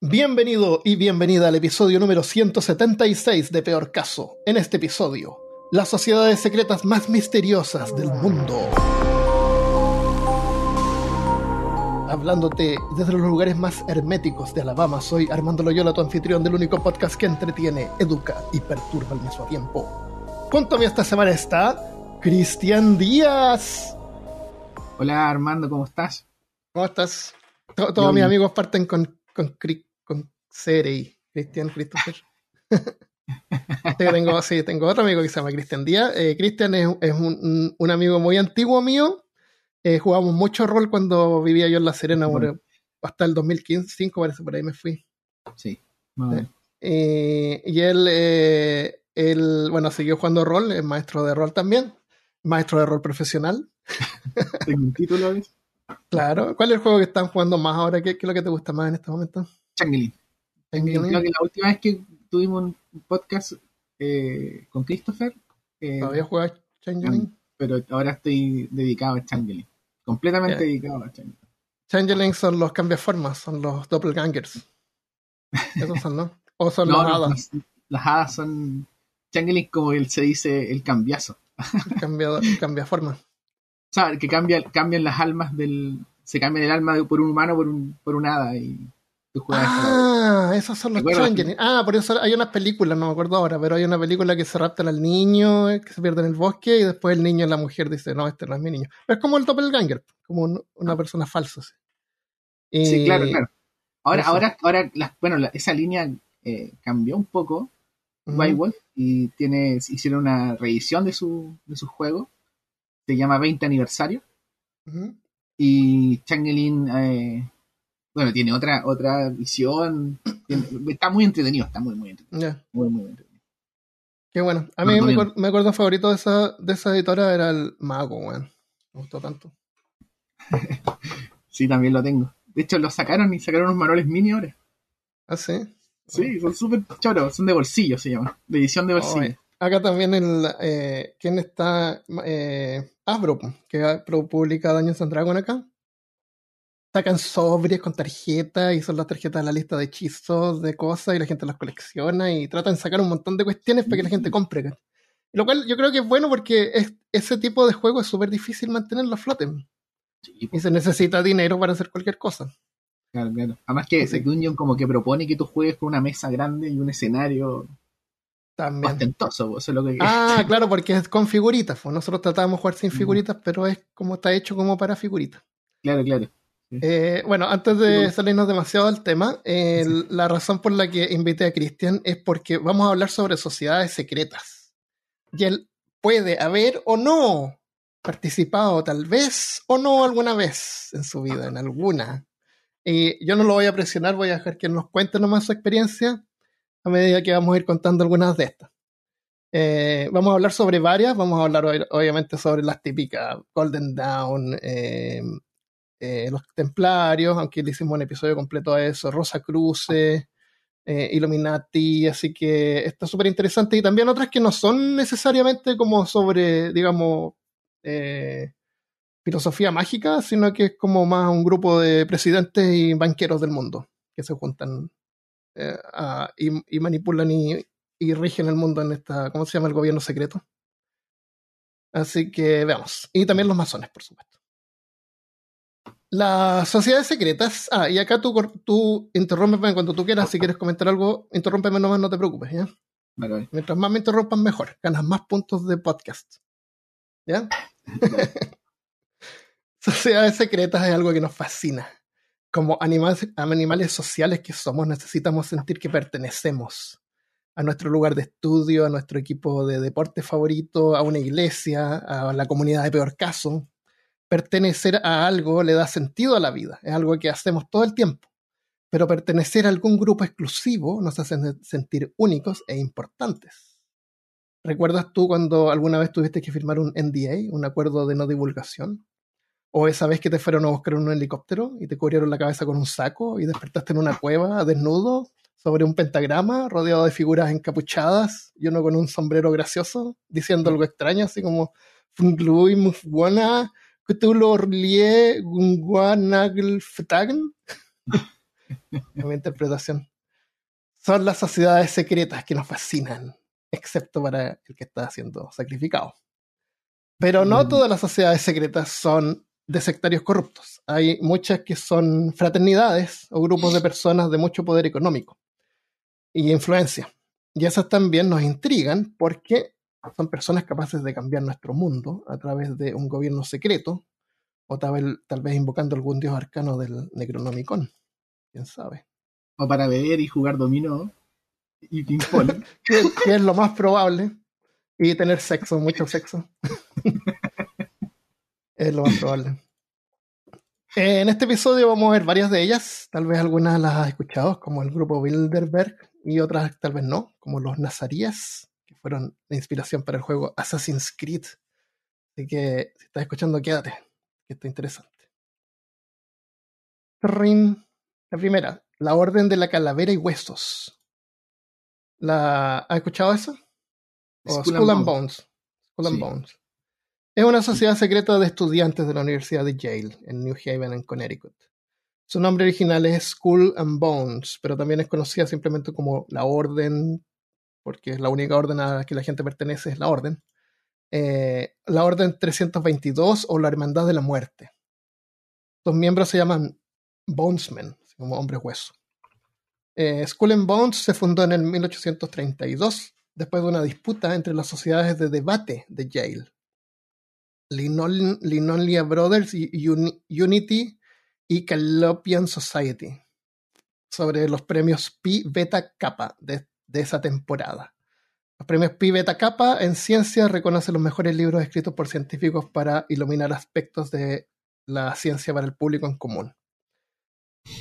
Bienvenido y bienvenida al episodio número 176 de Peor Caso. En este episodio, las sociedades secretas más misteriosas del mundo. Hablándote desde los lugares más herméticos de Alabama, soy Armando Loyola, tu anfitrión del único podcast que entretiene, educa y perturba al mismo tiempo. Junto a mí esta semana está Cristian Díaz. Hola Armando, ¿cómo estás? ¿Cómo estás? Todos mis amigos parten con, con, con Cerey, Cristian Christopher. tengo, sí, tengo otro amigo que se llama Cristian Díaz. Eh, Cristian es, un, un, amigo muy antiguo mío. Eh, jugamos mucho rol cuando vivía yo en La Serena, hasta el 2015, parece, por ahí me fui. Sí. Eh, y él, él, bueno, siguió jugando rol, es maestro de rol también, maestro de rol profesional. Tengo un título, Claro. ¿Cuál es el juego que están jugando más ahora? ¿Qué, qué es lo que te gusta más en este momento? Changeling. Creo que la última vez que tuvimos un podcast eh, con Christopher. Eh, ¿Todavía juegas Changeling? Pero ahora estoy dedicado a Changeling. Completamente dedicado a Changeling. Changeling son los cambiaformas, son los doppelgangers. Esos son, ¿no? O son las hadas. Las, hadas son. Changeling, como él se dice, el cambiazo. El, cambiaforma. O sea, que cambia, cambian las almas del. Se cambia el alma por un humano por un, por un hada y Ah, esos son los Changeling. Ah, por eso hay unas películas, no me acuerdo ahora, pero hay una película que se raptan al niño, eh, que se pierde en el bosque, y después el niño y la mujer dice, no, este no es mi niño. es como el doppelganger, como una persona falsa. Sí, claro, claro. Ahora, ahora, ahora bueno, esa línea eh, cambió un poco, White Wolf, y tiene, hicieron una reedición de su, de su juego, se llama 20 aniversario, y Changeling... Eh, bueno, tiene otra, otra visión. está muy entretenido, está muy, muy entretenido. Muy, muy entretenido. Qué bueno. A mí me, acuerdo favorito de esa, de esa editora era el Mago, weón. Me gustó tanto. sí, también lo tengo. De hecho, lo sacaron y sacaron unos manuales mini ahora. ¿Ah, sí? Sí, son súper choros, son de bolsillo, se llama. De edición de bolsillo. acá también el. Eh, ¿Quién está? Eh, Asbro, que publica Daños and Dragon acá sacan sobres con tarjetas y son las tarjetas de la lista de hechizos, de cosas, y la gente las colecciona y tratan de sacar un montón de cuestiones para que la gente compre. Lo cual yo creo que es bueno porque ese tipo de juego es súper difícil mantenerlo a flote. Y se necesita dinero para hacer cualquier cosa. Claro, claro. Además que ese Dungeon como que propone que tú juegues con una mesa grande y un escenario también. Ostentoso, eso es lo que... Ah, claro, porque es con figuritas. Nosotros tratábamos de jugar sin figuritas, pero es como está hecho como para figuritas. Claro, claro. Eh, bueno, antes de salirnos demasiado del tema, la razón por la que invité a Cristian es porque vamos a hablar sobre sociedades secretas. Y él puede haber o no participado tal vez o no alguna vez en su vida, en alguna. Y yo no lo voy a presionar, voy a dejar que nos cuente nomás su experiencia a medida que vamos a ir contando algunas de estas. Eh, vamos a hablar sobre varias, vamos a hablar obviamente sobre las típicas Golden Dawn, eh, eh, los templarios, aunque le hicimos un episodio completo a eso, Rosa Cruce, eh, Illuminati, así que está súper interesante. Y también otras que no son necesariamente como sobre, digamos, eh, filosofía mágica, sino que es como más un grupo de presidentes y banqueros del mundo que se juntan y, manipulan y, y rigen el mundo en esta, ¿cómo se llama? El gobierno secreto. Así que veamos. Y también los masones, por supuesto. Las sociedades secretas. Ah, y acá tú, tú interrúmpeme cuando tú quieras. Si quieres comentar algo, interrúmpeme nomás, no te preocupes, ¿ya? Mientras más me interrumpan, mejor. Ganas más puntos de podcast. ¿Ya? sociedades secretas es algo que nos fascina. Como animales, animales sociales que somos, necesitamos sentir que pertenecemos a nuestro lugar de estudio, a nuestro equipo de deporte favorito, a una iglesia, a la comunidad de peor caso, pertenecer a algo le da sentido a la vida, es algo que hacemos todo el tiempo. Pero pertenecer a algún grupo exclusivo nos hace sentir únicos e importantes. ¿Recuerdas tú cuando alguna vez tuviste que firmar un NDA, un acuerdo de no divulgación? ¿O esa vez que te fueron a buscar en un helicóptero y te cubrieron la cabeza con un saco y despertaste en una cueva desnudo sobre un pentagrama rodeado de figuras encapuchadas y uno con un sombrero gracioso diciendo algo extraño, así como Funglui Mufwana Cthulhu Gunguanaglftagen. mi interpretación. Son las sociedades secretas que nos fascinan, excepto para el que está siendo sacrificado. Pero no mm. todas las sociedades secretas son de sectarios corruptos. Hay muchas que son fraternidades o grupos de personas de mucho poder económico y influencia. Y esas también nos intrigan porque son personas capaces de cambiar nuestro mundo a través de un gobierno secreto o tal vez, tal vez invocando algún dios arcano del Necronomicon. ¿Quién sabe? O para beber y jugar dominó y ping-pong. que, es lo más probable. Y tener sexo, mucho sexo. es lo más probable. En este episodio vamos a ver varias de ellas, tal vez algunas las has escuchado, como el grupo Bilderberg, y otras tal vez no, como los Nazaríes, fueron la inspiración para el juego Assassin's Creed. Así que si estás escuchando, quédate, que está interesante. La primera, la Orden de la Calavera y Huesos. ¿La, ¿Has escuchado eso? Skull, and Bones. Bones. Es una sociedad secreta de estudiantes de la Universidad de Yale, en New Haven, en Connecticut. Su nombre original es Skull and Bones, pero también es conocida simplemente como la Orden, porque es la única orden a la que la gente pertenece, es la Orden. Eh, la Orden 322 o la Hermandad de la Muerte. Los miembros se llaman Bonesmen, como hombres hueso. Eh, Skull and Bones se fundó en el 1832 después de una disputa entre las sociedades de debate de Yale. Linolia Brothers Unity y Calopian Society sobre los premios Pi Beta Kappa de, esa temporada. Los premios Pi Beta Kappa en ciencia reconocen los mejores libros escritos por científicos para iluminar aspectos de la ciencia para el público en común.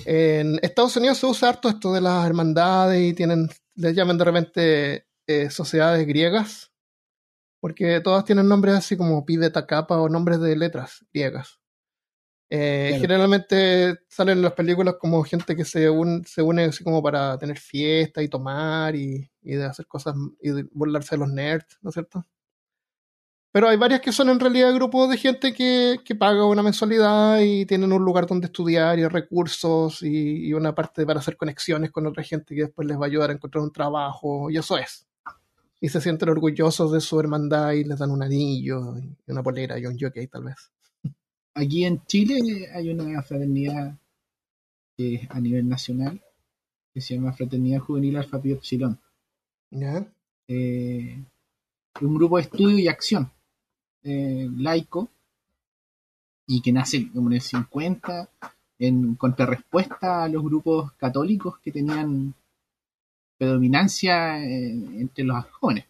En Estados Unidos se usa harto esto de las hermandades y tienen, les llaman de repente eh, sociedades griegas, porque todas tienen nombres así como Pi Beta Kappa o nombres de letras griegas. Eh, generalmente salen en las películas como gente que se, se une así como para tener fiesta y tomar y, de hacer cosas y burlarse de los nerds, ¿no es cierto? Pero hay varias que son en realidad grupos de gente que, paga una mensualidad y tienen un lugar donde estudiar y recursos y, una parte para hacer conexiones con otra gente que después les va a ayudar a encontrar un trabajo y eso es. Y se sienten orgullosos de su hermandad y les dan un anillo y una polera y un jockey tal vez aquí en Chile hay una fraternidad a nivel nacional que se llama Fraternidad Juvenil Alfa Pi Epsilon. Eh, un grupo de estudio y acción eh, laico y que nace como en el 50 en contrarrespuesta a los grupos católicos que tenían predominancia eh, entre los jóvenes.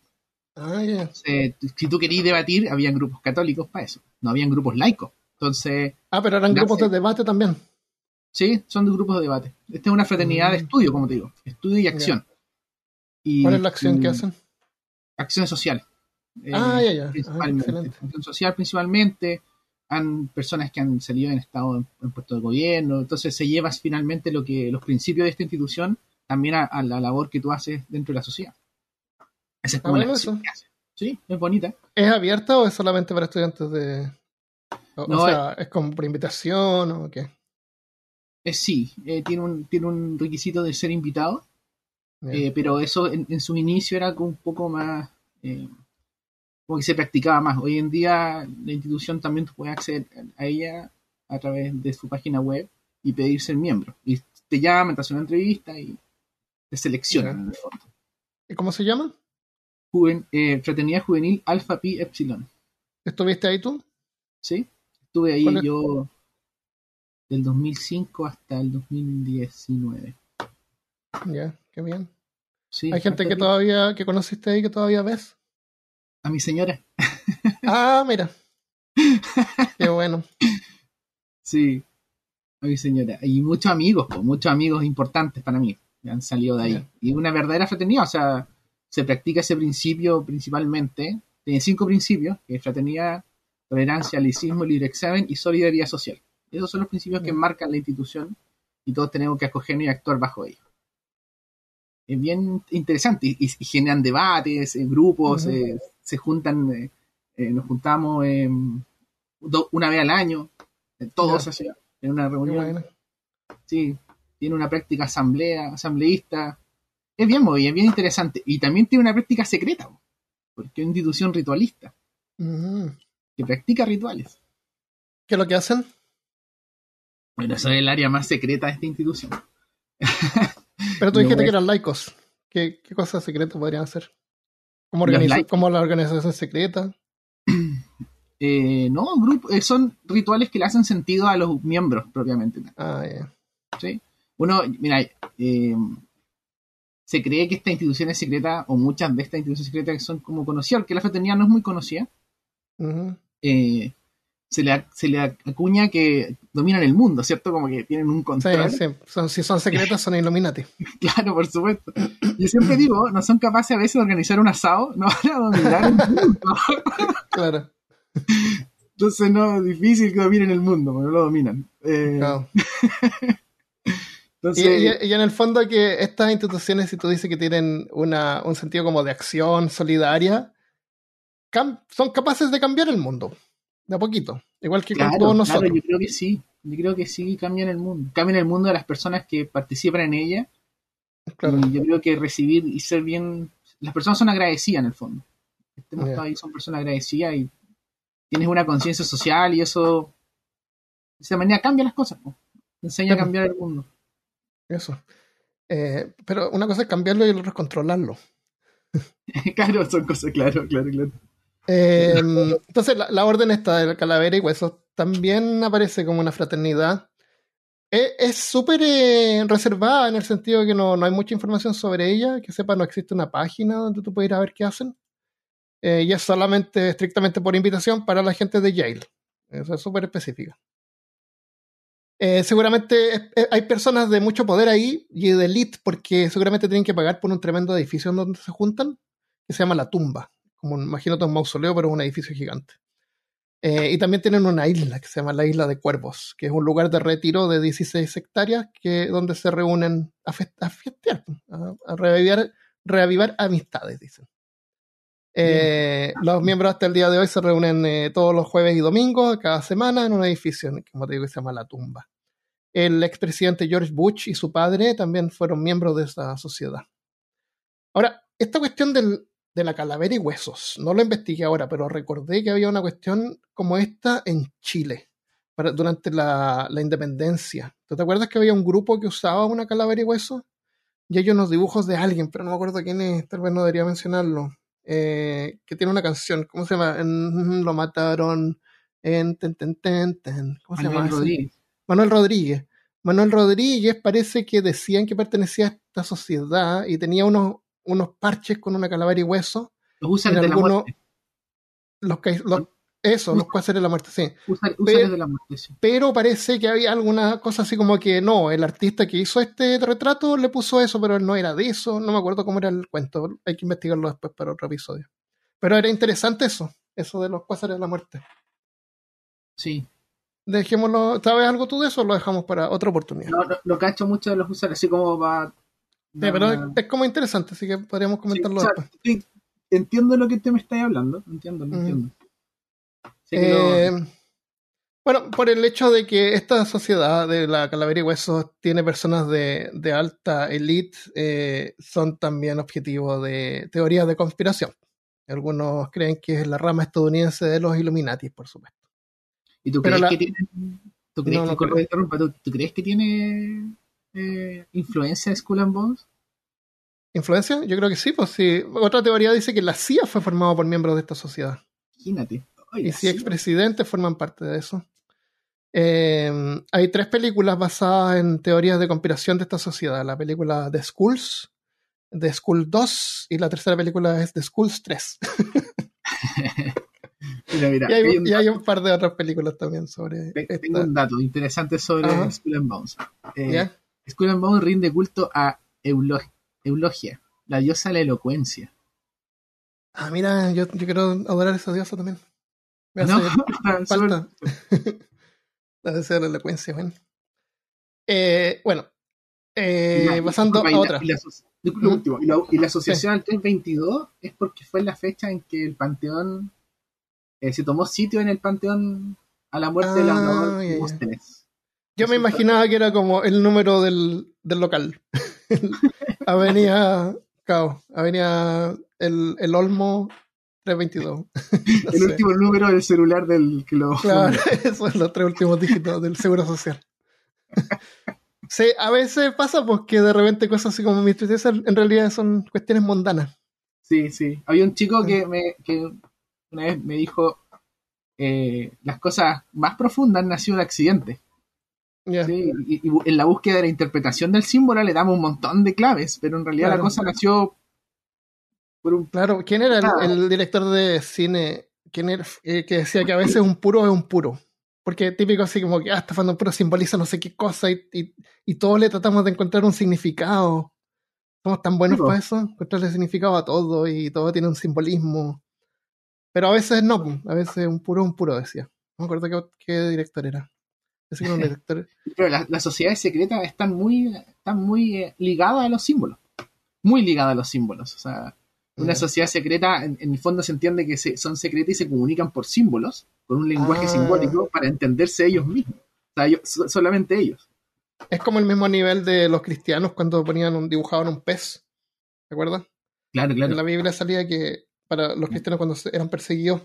Ah, si tú querías debatir, habían grupos católicos para eso, no habían grupos laicos. Entonces. Ah, pero eran grupos de debate también. Sí, son de grupos de debate. Esta es una fraternidad de mm. estudio, como te digo. Estudio y acción. ¿Cuál es la acción que hacen? Acciones sociales. ah, ya, ya. Ah, principalmente. acción social principalmente. Han personas que han salido en estado en, puesto de gobierno. Entonces se lleva finalmente lo que los principios de esta institución también a, la labor que tú haces dentro de la sociedad. Esa es como la acción que Sí, es bonita. ¿Es abierta o es solamente para estudiantes de, o, sea, es, como por invitación o qué? Eh, sí, eh, tiene, un, tiene un requisito de ser invitado, eh, pero eso en, su inicio era un poco más, como que se practicaba más. Hoy en día la institución también puede acceder a ella a través de su página web y pedir ser miembro. Y te llaman, te hacen una entrevista y te seleccionan ¿Y cómo se llama? Fraternidad Juvenil Alpha Pi Epsilon. ¿Estuviste ahí tú? Sí. Estuve ahí yo del 2005 hasta el 2019. Ya, qué bien. Hay gente que todavía, que conociste ahí, que todavía ves. A mi señora. ah, mira. qué bueno. Sí, a mi señora. Y muchos amigos, muchos amigos importantes para mí, que han salido de ahí. Y una verdadera fraternidad, o sea, se practica ese principio principalmente. Tiene cinco principios, que es fraternidad, tolerancia, laicismo, libre examen y solidaridad social. Esos son los principios que marcan la institución y todos tenemos que acogernos y actuar bajo ellos. Es bien interesante y, generan debates, en grupos, eh, se juntan, eh, eh, nos juntamos una vez al año, todos así, en una reunión. Sí, tiene una práctica asamblea, asambleísta. Es bien movida, es bien interesante. Y también tiene una práctica secreta, porque es una institución ritualista que practica rituales. ¿Qué es lo que hacen? Bueno, eso es el área más secreta de esta institución. Pero tú dijiste que eran laicos. ¿Qué, cosas secretas podrían hacer? ¿Cómo, ¿Cómo la organización secreta? Eh, no, eh, son rituales que le hacen sentido a los miembros propiamente. Ah, ¿Sí? Uno, mira, eh, se cree que esta institución es secreta, o muchas de estas instituciones secretas que son como conocidas, porque la fraternidad no es muy conocida, se, le, se le acuña que dominan el mundo, ¿cierto? Como que tienen un control. Sí, sí. si son secretas, son Illuminati. claro, por supuesto. Yo siempre digo, no son capaces a veces de organizar un asado, no van a dominar el mundo. claro. Entonces no, es difícil que dominen el mundo, no lo dominan. Eh, y, en el fondo que estas instituciones, si tú dices que tienen una, un sentido como de acción solidaria, son capaces de cambiar el mundo, de a poquito, igual que con todos nosotros. Claro, yo creo que sí, yo creo que sí cambian el mundo, cambian el mundo de las personas que participan en ella. Y yo creo que recibir y ser bien, las personas son agradecidas en el fondo. Este ahí son personas agradecidas y tienes una conciencia social y eso de esa manera cambia las cosas, enseña a cambiar el mundo. Eso. Eh, pero una cosa es cambiarlo y otra es controlarlo. claro, son cosas, claro, claro, claro. Em, entonces, la, orden esta de calavera y huesos también aparece como una fraternidad. E, es súper eh, reservada en el sentido de que no, no, hay mucha información sobre ella. Que sepa, no existe una página donde tú puedas ir a ver qué hacen. Eh, y es solamente, estrictamente por invitación para la gente de Yale. Eso es súper específica. Eh, seguramente hay personas de mucho poder ahí y de elite porque seguramente tienen que pagar por un tremendo edificio donde se juntan, que se llama La Tumba. Como imagínate un mausoleo, pero es un edificio gigante. Eh, y también tienen una isla que se llama la Isla de Cuervos, que es un lugar de retiro de 16 hectáreas que, donde se reúnen a, festear, a, reavivar amistades, dicen. Eh, los miembros hasta el día de hoy se reúnen eh, todos los jueves y domingos, cada semana, en un edificio, como te digo, que se llama La Tumba. El expresidente George Bush y su padre también fueron miembros de esa sociedad. Ahora, esta cuestión de la calavera y huesos, no lo investigué ahora, pero recordé que había una cuestión como esta en Chile durante la, la independencia. ¿Tú te acuerdas que había un grupo que usaba una calavera y huesos? Y hay unos dibujos de alguien, pero no me acuerdo quién es, tal vez no debería mencionarlo eh, que tiene una canción, ¿cómo se llama? lo mataron en ten, ten, ten, ¿Cómo se llama? Rodríguez. Manuel Rodríguez. Manuel Rodríguez parece que decían que pertenecía a esta sociedad y tenía unos, unos parches con una calavera y hueso. Los usan de la muerte. Los, los, eso, los cuáceres de la muerte, sí. pero, de la muerte, pero parece que había alguna cosa así como que no, el artista que hizo este retrato le puso eso, pero él no era de eso. No me acuerdo cómo era el cuento. Hay que investigarlo después para otro episodio. Pero era interesante eso, eso de los cuáceres de la muerte. Sí. Dejémoslo. ¿Sabes algo tú de eso o lo dejamos para otra oportunidad? No, lo, que ha hecho mucho de los usuarios, así como va. Sí, pero es, como interesante, así que podríamos comentarlo después. entiendo lo que te me estás hablando, entiendo, lo entiendo. Eh, bueno, por el hecho de que esta sociedad de la calavera y huesos tiene personas de, alta elite, eh, son también objetivos de teorías de conspiración. Algunos creen que es la rama estadounidense de los Illuminati, por supuesto. ¿Y tú crees, que, tiene, ¿tú crees, que, tiene eh, influencia de Skull and Bones? ¿Influencia? Yo creo que sí, pues sí. Otra teoría dice que la CIA fue formada por miembros de esta sociedad. Imagínate y si expresidentes forman parte de eso. Eh, hay tres películas basadas en teorías de conspiración de esta sociedad. La película The Schools, The School 2 y la tercera película es The Schools 3. y, hay, un par de otras películas también sobre. Tengo un dato interesante sobre School and Bones. Eh, School and Bones rinde culto a Eulogia, la diosa de la elocuencia. Ah, mira, yo, yo quiero adorar a esa diosa también. no, falta. Debe ser la elocuencia, bueno. Eh, bueno, eh, pasando a otra. Y la, último, y la, asociación al 322 es porque fue la fecha en que el panteón eh, se tomó sitio en el panteón a la muerte de la ah, Yo me imaginaba que era como el número del, del local. Avenida Cao, Avenida el, el Olmo 322. el último número del celular del que lo. Claro, esos son los tres últimos dígitos del seguro social. sí, a veces pasa porque de repente cosas así como mi tristeza en realidad son cuestiones mundanas. Sí, sí. Había un chico que, me, que una vez me dijo eh, las cosas más profundas han nacido de accidentes. Y, en la búsqueda de la interpretación del símbolo le damos un montón de claves, pero en realidad la cosa nació por un... Claro, ¿quién era el, director de cine quién era, eh, que decía que a veces un puro es un puro? Porque típico así como que, ah, está un puro simboliza no sé qué cosa y, y, todos le tratamos de encontrar un significado. Somos tan buenos para eso, encontrarle significado a todo y todo tiene un simbolismo. Pero a veces no, a veces un puro, un puro decía. No me acuerdo qué, director era. Pero las, sociedades secretas están muy, están muy eh, ligadas a los símbolos. Muy ligadas a los símbolos. O sea, una sociedad secreta, en, el fondo se entiende que son secretas y se comunican por símbolos, con un lenguaje ah. simbólico para entenderse ellos mismos. O sea, solamente ellos. Es como el mismo nivel de los cristianos cuando ponían un, dibujaban un pez. ¿Te acuerdas? Claro, claro. En la Biblia salía que para los cristianos cuando eran perseguidos,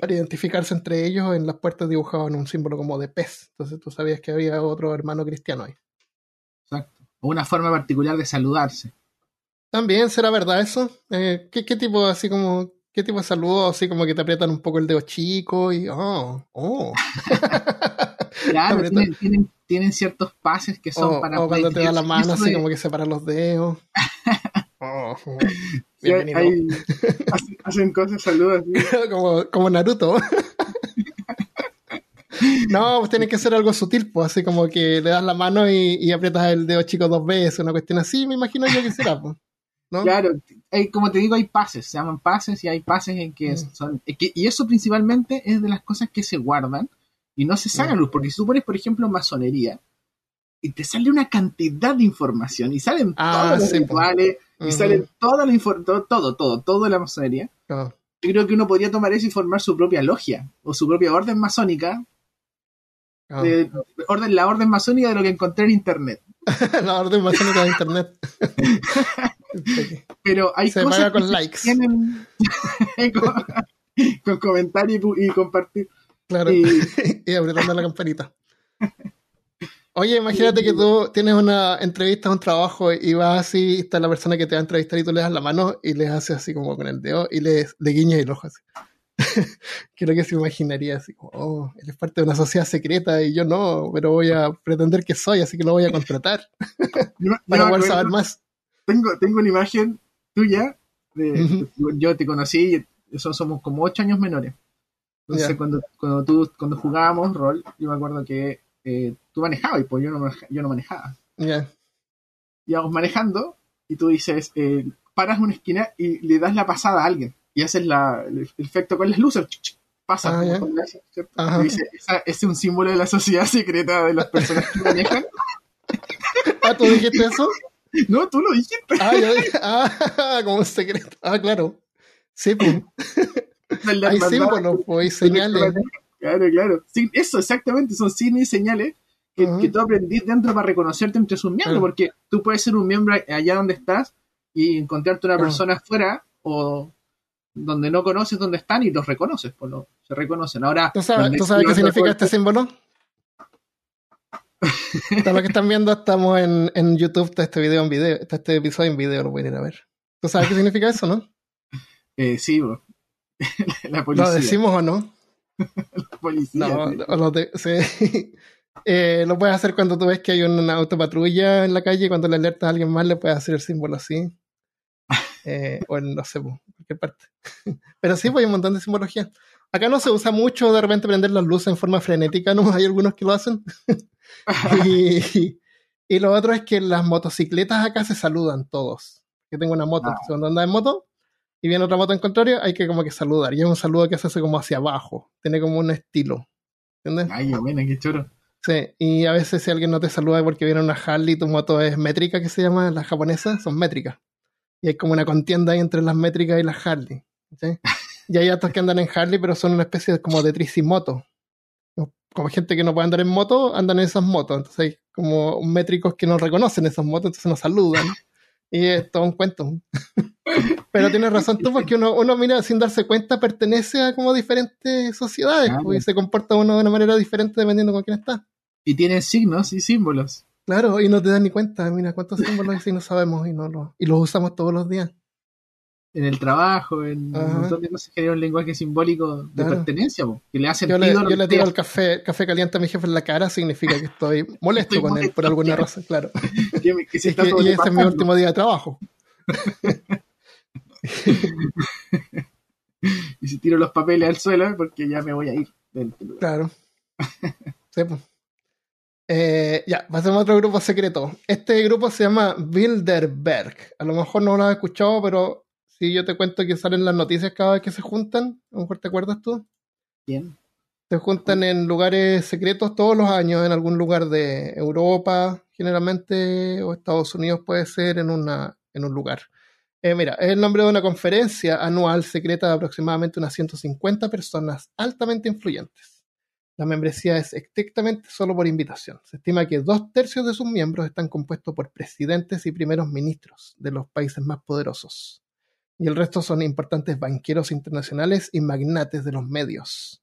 para identificarse entre ellos, en las puertas dibujaban un símbolo como de pez. Entonces tú sabías que había otro hermano cristiano ahí. Exacto. O una forma particular de saludarse. También será verdad eso. Eh, ¿qué, tipo así como qué tipo de saludo así como que te aprietan un poco el dedo chico y oh oh. claro, tienen, ciertos pases que son para o cuando te da la mano así como que separan los dedos. Oh, hacen, cosas, saludos. como, como Naruto. no, pues tiene que ser algo sutil, pues así como que le das la mano y, aprietas el dedo chico dos veces, una cuestión así, me imagino yo que será, pues. Claro, como te digo, hay pases, se llaman pases y hay pases en que mm. son... y eso principalmente es de las cosas que se guardan y no se sacan mm. luz, porque si tú pones, por ejemplo, masonería, y te sale una cantidad de información, y salen ah, todos los rituales, y sale toda la todo, todo, todo, todo la masonería. Yo creo que uno podría tomar eso y formar su propia logia o su propia orden masónica. orden, la orden masónica de lo que encontré en internet. la orden masónica de internet. Pero hay Se cosas con likes. Tienen... con, comentarios y, compartir. Claro. Y, y apretando la campanita. Oye, imagínate que tú tienes una entrevista, un trabajo y vas así, está la persona que te va a entrevistar y tú le das la mano y le haces así como con el dedo y le, le guiñas el ojo así. Creo que se imaginaría así como, oh, él es parte de una sociedad secreta y yo no, pero voy a pretender que soy, así que lo voy a contratar para poder saber más. Tengo, tengo una imagen tuya, de, yo te conocí, eso somos como ocho años menores. Entonces, cuando, cuando, tú, cuando jugábamos rol, yo me acuerdo que eh, tú manejabas y pues yo no, yo no manejaba. Ya. Y vamos manejando y tú dices, eh, paras una esquina y le das la pasada a alguien y haces la, el, efecto con las luces. Pasa. Ah, dice, ese es un símbolo de la sociedad secreta de las personas que manejan. ah, ¿tú dijiste eso? No, tú lo dijiste. Ah, yo dije, ah, como secreto. Ah, claro. Sí, pues. Hay símbolos, pues, señales. Claro, claro. eso, exactamente, son signos y señales que, tú aprendís dentro para reconocerte entre sus miembros, porque tú puedes ser un miembro allá donde estás y encontrarte una persona afuera o donde no conoces dónde están y los reconoces, pues se reconocen. Ahora, ¿tú sabes, qué significa este símbolo? Para los que están viendo, estamos en, en YouTube, está este video en video, está este episodio en video, lo pueden ir a ver. ¿Tú sabes qué significa eso, no? Eh, sí, bro. La policía. ¿Lo decimos o no? policía. No, lo, eh, lo puedes hacer cuando tú ves que hay una autopatrulla en la calle, cuando le alertas a alguien más, le puedes hacer el símbolo así. Eh, o en, no sé, cualquier parte. Pero sí, pues hay un montón de simbología. Acá no se usa mucho de repente prender las luces en forma frenética, ¿no? Hay algunos que lo hacen. y, y, lo otro es que las motocicletas acá se saludan todos. Yo tengo una moto, ah. cuando anda en moto, y viene otra moto en contrario, hay que como que saludar. Y es un saludo que se hace como hacia abajo. Tiene como un estilo. ¿Entiendes? Ay, bueno, qué choro. Sí, y a veces si alguien no te saluda porque viene una Harley, tu moto es métrica, que se llama, las japonesas son métricas. Y hay como una contienda ahí entre las métricas y las Harley. ¿sí? y hay otros que andan en Harley, pero son una especie de, como de tricimoto. como gente que no puede andar en moto, andan en esas motos. Entonces hay como métricos que no reconocen esas motos, entonces nos saludan. Y es todo un cuento. Pero tienes razón tú, porque uno, uno mira sin darse cuenta, pertenece a como diferentes sociedades pues, y se comporta uno de una manera diferente dependiendo con quién está. Y tiene signos y símbolos. Claro, y no te das ni cuenta, mira cuántos símbolos y signos sabemos y no lo, y los usamos todos los días en el trabajo, en un montón de cosas que un lenguaje simbólico de pertenencia, que le hace Yo le, yo le tiro el café, café caliente a mi jefe en la cara, significa que estoy molesto con él por alguna razón, claro. y ese es mi último día de trabajo. y si tiro los papeles al suelo, porque ya me voy a ir del lugar. Claro. sí, pues. Eh, ya, pasemos a otro grupo secreto. Este grupo se llama Bilderberg. A lo mejor no lo has escuchado, pero si yo te cuento que salen las noticias cada vez que se juntan, a lo mejor te acuerdas tú. Bien. Se juntan en lugares secretos todos los años, en algún lugar de Europa, generalmente, o Estados Unidos puede ser, en, una, en un lugar. Eh, mira, es el nombre de una conferencia anual secreta de aproximadamente unas 150 personas altamente influyentes. La membresía es estrictamente solo por invitación. Se estima que dos tercios de sus miembros están compuestos por presidentes y primeros ministros de los países más poderosos y el resto son importantes banqueros internacionales y magnates de los medios.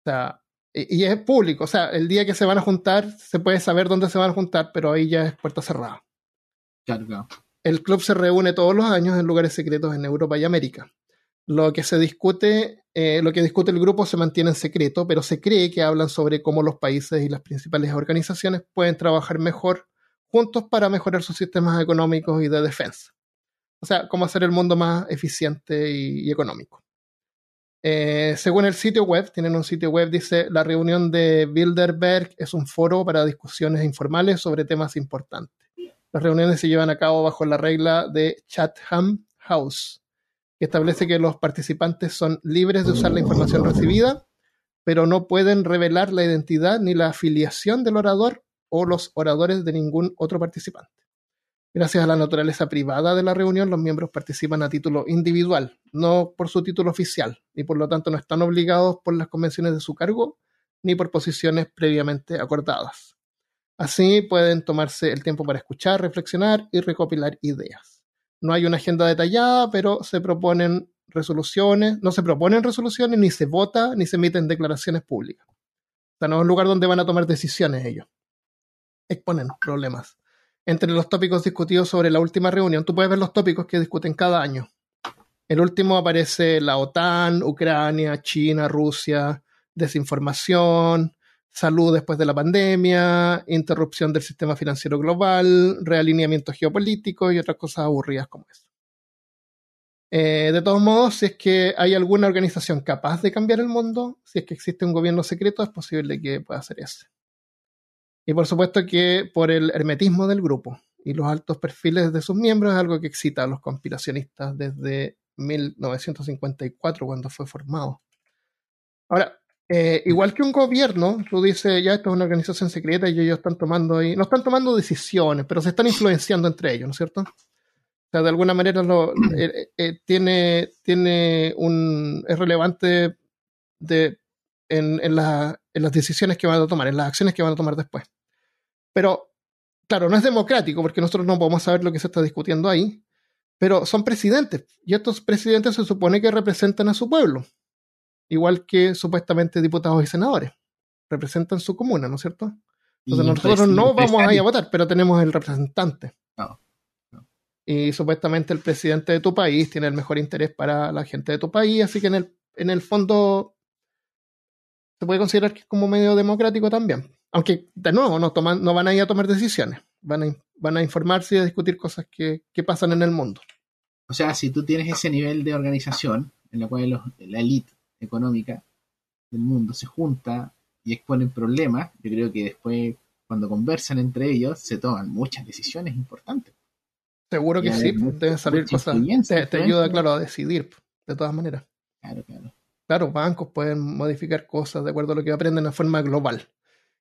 O sea, y, es público, o sea, el día que se van a juntar, se puede saber dónde se van a juntar, pero ahí ya es puerta cerrada. Claro, El club se reúne todos los años en lugares secretos en Europa y América. Lo que se discute, eh, lo que discute el grupo se mantiene en secreto, pero se cree que hablan sobre cómo los países y las principales organizaciones pueden trabajar mejor juntos para mejorar sus sistemas económicos y de defensa. O sea, cómo hacer el mundo más eficiente y, económico. Eh, según el sitio web, tienen un sitio web, dice, la reunión de Bilderberg es un foro para discusiones informales sobre temas importantes. Las reuniones se llevan a cabo bajo la regla de Chatham House, que establece que los participantes son libres de usar la información recibida, pero no pueden revelar la identidad ni la afiliación del orador o los oradores de ningún otro participante. Gracias a la naturaleza privada de la reunión, los miembros participan a título individual, no por su título oficial, y por lo tanto no están obligados por las convenciones de su cargo ni por posiciones previamente acordadas. Así pueden tomarse el tiempo para escuchar, reflexionar y recopilar ideas. No hay una agenda detallada, pero se proponen resoluciones, no se proponen resoluciones, ni se vota, ni se emiten declaraciones públicas. O sea, no es un lugar donde van a tomar decisiones ellos. Exponen problemas entre los tópicos discutidos sobre la última reunión. Tú puedes ver los tópicos que discuten cada año. El último aparece la OTAN, Ucrania, China, Rusia, desinformación, salud después de la pandemia, interrupción del sistema financiero global, realineamiento geopolítico y otras cosas aburridas como eso. Eh, de todos modos, si es que hay alguna organización capaz de cambiar el mundo, si es que existe un gobierno secreto, es posible que pueda hacer eso. Y por supuesto que por el hermetismo del grupo y los altos perfiles de sus miembros es algo que excita a los conspiracionistas desde 1954 cuando fue formado. Ahora, eh, igual que un gobierno, tú dices, ya esto es una organización secreta y ellos están tomando ahí, no están tomando decisiones, pero se están influenciando entre ellos, ¿no es cierto? O sea, de alguna manera lo, eh, eh, tiene, tiene un, es relevante de, en, en, en las decisiones que van a tomar, en las acciones que van a tomar después. Pero, claro, no es democrático porque nosotros no podemos saber lo que se está discutiendo ahí, pero son presidentes y estos presidentes se supone que representan a su pueblo, igual que supuestamente diputados y senadores. Representan su comuna, ¿no es cierto? Entonces nosotros no vamos a ir a votar, pero tenemos el representante. Y supuestamente el presidente de tu país tiene el mejor interés para la gente de tu país, así que en el, en el fondo se puede considerar que es como medio democrático también. Aunque, de nuevo, no, toman, no van a ir a tomar decisiones, van a, van a informarse y a discutir cosas que, pasan en el mundo. O sea, si tú tienes ese nivel de organización en la cual la élite económica del mundo se junta y exponen problemas, yo creo que después, cuando conversan entre ellos, se toman muchas decisiones importantes. Seguro que sí, deben salir cosas. Te, te ayuda, claro, a decidir, de todas maneras. Claro, claro. Claro, bancos pueden modificar cosas de acuerdo a lo que aprenden de forma global.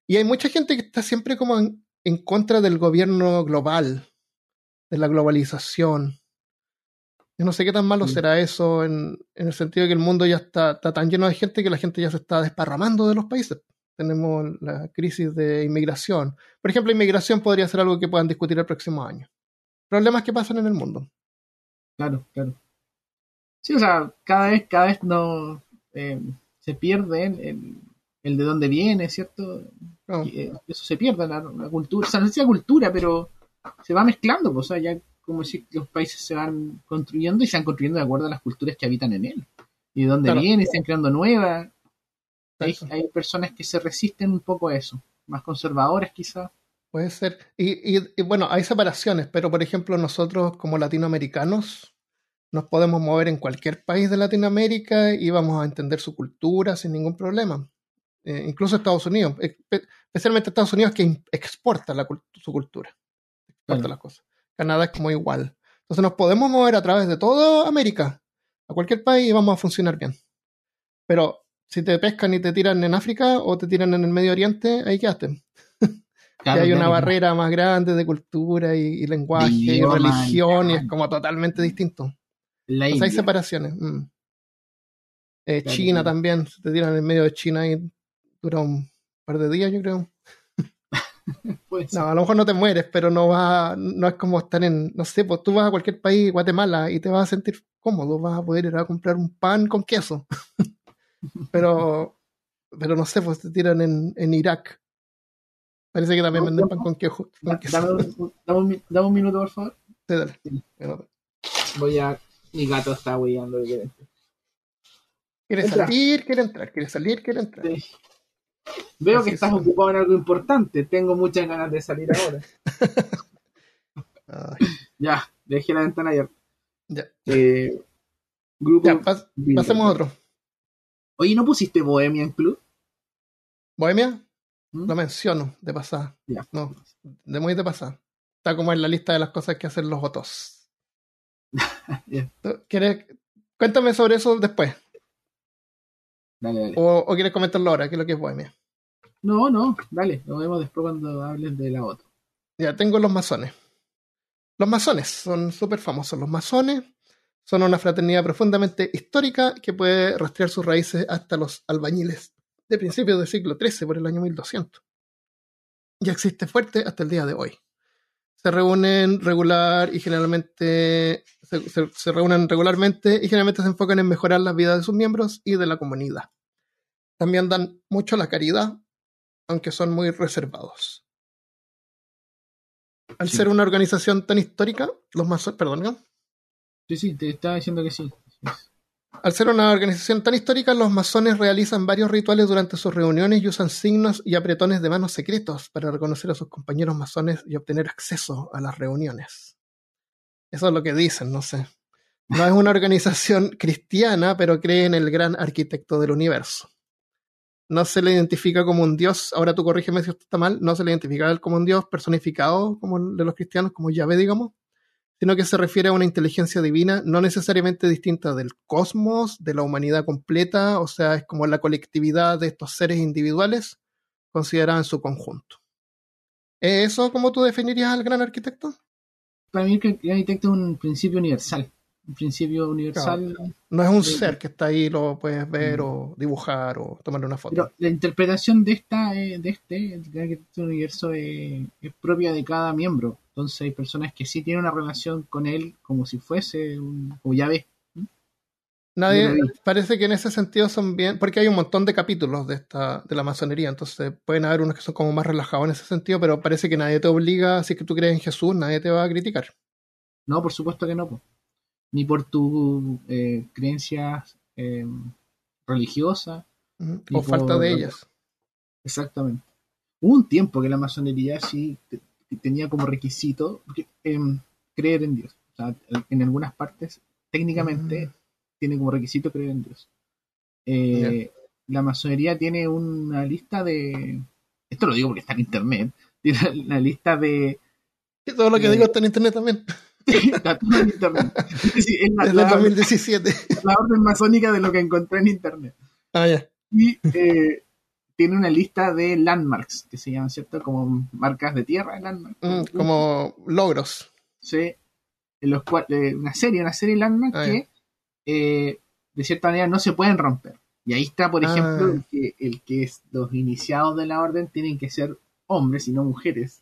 Y hay mucha gente que está siempre como en, contra del gobierno global, de la globalización. Yo no sé qué tan malo será eso en, el sentido de que el mundo ya está, tan lleno de gente que la gente ya se está desparramando de los países. tenemos la crisis de inmigración. Por ejemplo, inmigración podría ser algo que puedan discutir el próximo año. Problemas que pasan en el mundo. Claro, claro. Sí, o sea, cada vez, cada vez no eh, se pierde el, el, de dónde viene, ¿cierto? Eh, eso se pierde, la, la, cultura. O sea, no sé cultura, pero se va mezclando, pues, o sea, ya como si los países se van construyendo y se van construyendo de acuerdo a las culturas que habitan en él. Y de dónde viene, se van creando nuevas. Hay, hay, personas que se resisten un poco a eso, más conservadoras quizás. Puede ser. Y, y, bueno, hay separaciones, pero por ejemplo nosotros como latinoamericanos nos podemos mover en cualquier país de Latinoamérica y vamos a entender su cultura sin ningún problema. Eh, incluso Estados Unidos, especialmente Estados Unidos que exporta la, su cultura, exporta las cosas. Canadá es como igual. Entonces nos podemos mover a través de toda América, a cualquier país y vamos a funcionar bien. Pero si te pescan y te tiran en África o te tiran en el Medio Oriente, ahí quedaste. Claro, hay una barrera más grande de cultura y, lenguaje y religión y es como totalmente distinto. hay separaciones. Mm. Eh, China también, si te tiran en el medio de China y dura un par de días, yo creo. no, a lo mejor no te mueres, pero no va, no es como estar en, no sé, pues tú vas a cualquier país, Guatemala, y te vas a sentir cómodo, vas a poder ir a comprar un pan con queso. pero, pero no sé, pues te tiran en, en Irak. Parece que también venden pan con queso. Dame, un, dame, un, minuto, por favor. Sí, dale. Voy a. Mi gato está huellando. Quiere salir, quiere entrar, quiere salir, quiere entrar. Veo que estás ocupado en algo importante. Tengo muchas ganas de salir ahora. ya, dejé la ventana abierta. Ya. Eh, grupo pasemos a otro. Oye, ¿no pusiste Bohemian Club? ¿Bohemia? ¿Mm? Lo menciono de pasada. No, de muy de pasada. Está como en la lista de las cosas que hacen los votos. ¿Quieres? Cuéntame sobre eso después. O, quieres comentarlo ahora? ¿Qué es lo que es Bohemia? No, no, dale, lo vemos después cuando hables de la otra. Ya, tengo los masones. Los masones son súper famosos. Los masones son una fraternidad profundamente histórica que puede rastrear sus raíces hasta los albañiles de principios del siglo XIII, por el año 1200. Y existe fuerte hasta el día de hoy. Se reúnen regular y generalmente se reúnen regularmente y generalmente se enfocan en mejorar la vida de sus miembros y de la comunidad. También dan mucho la caridad, aunque son muy reservados. Al ser una organización tan histórica, los masones, perdón, Sí, sí, te estaba diciendo que sí. Al ser una organización tan histórica, los masones realizan varios rituales durante sus reuniones y usan signos y apretones de manos secretos para reconocer a sus compañeros masones y obtener acceso a las reuniones. Eso es lo que dicen, no sé. No es una organización cristiana, pero cree en el gran arquitecto del universo no se le identifica como un dios, ahora tú corrígeme si esto está mal, no se le identifica como un dios personificado como el de los cristianos, como Yahvé, digamos, sino que se refiere a una inteligencia divina no necesariamente distinta del cosmos, de la humanidad completa, o sea, es como la colectividad de estos seres individuales considerada en su conjunto. ¿Es eso como tú definirías al gran arquitecto? Para mí el arquitecto es un principio universal un principio universal. No es un ser que está ahí, lo puedes ver mm. o dibujar o tomar una foto. la interpretación de esta, eh, de este, este universo es, propia de cada miembro. Entonces hay personas que sí tienen una relación con él como si fuese un, como ya ves. Nadie, parece que en ese sentido son bien, porque hay un montón de capítulos de esta, de la masonería, entonces pueden haber unos que son como más relajados en ese sentido, pero parece que nadie te obliga, si que tú crees en Jesús, nadie te va a criticar. No, por supuesto que no. Pues ni por tu eh, creencias eh, religiosas. O falta de ellas. Exactamente. Hubo un tiempo que la masonería sí tenía como requisito em, creer en Dios. O sea, en algunas partes, técnicamente, tiene como requisito creer en Dios. Eh, la masonería tiene una lista de. Esto lo digo porque está en internet. Tiene una lista de. todo lo que digo está en internet también. Todo en internet. es la, 2017. La orden masónica de lo que encontré en internet. Ah, ya. Y eh, tiene una lista de landmarks, que se llaman, ¿cierto? Como marcas de tierra, landmarks. Mm, como logros. Sí. En los una serie, una serie de landmarks ah, que eh, de cierta manera no se pueden romper. Y ahí está, por ejemplo, ah. el que, el que es los iniciados de la orden tienen que ser hombres y no mujeres.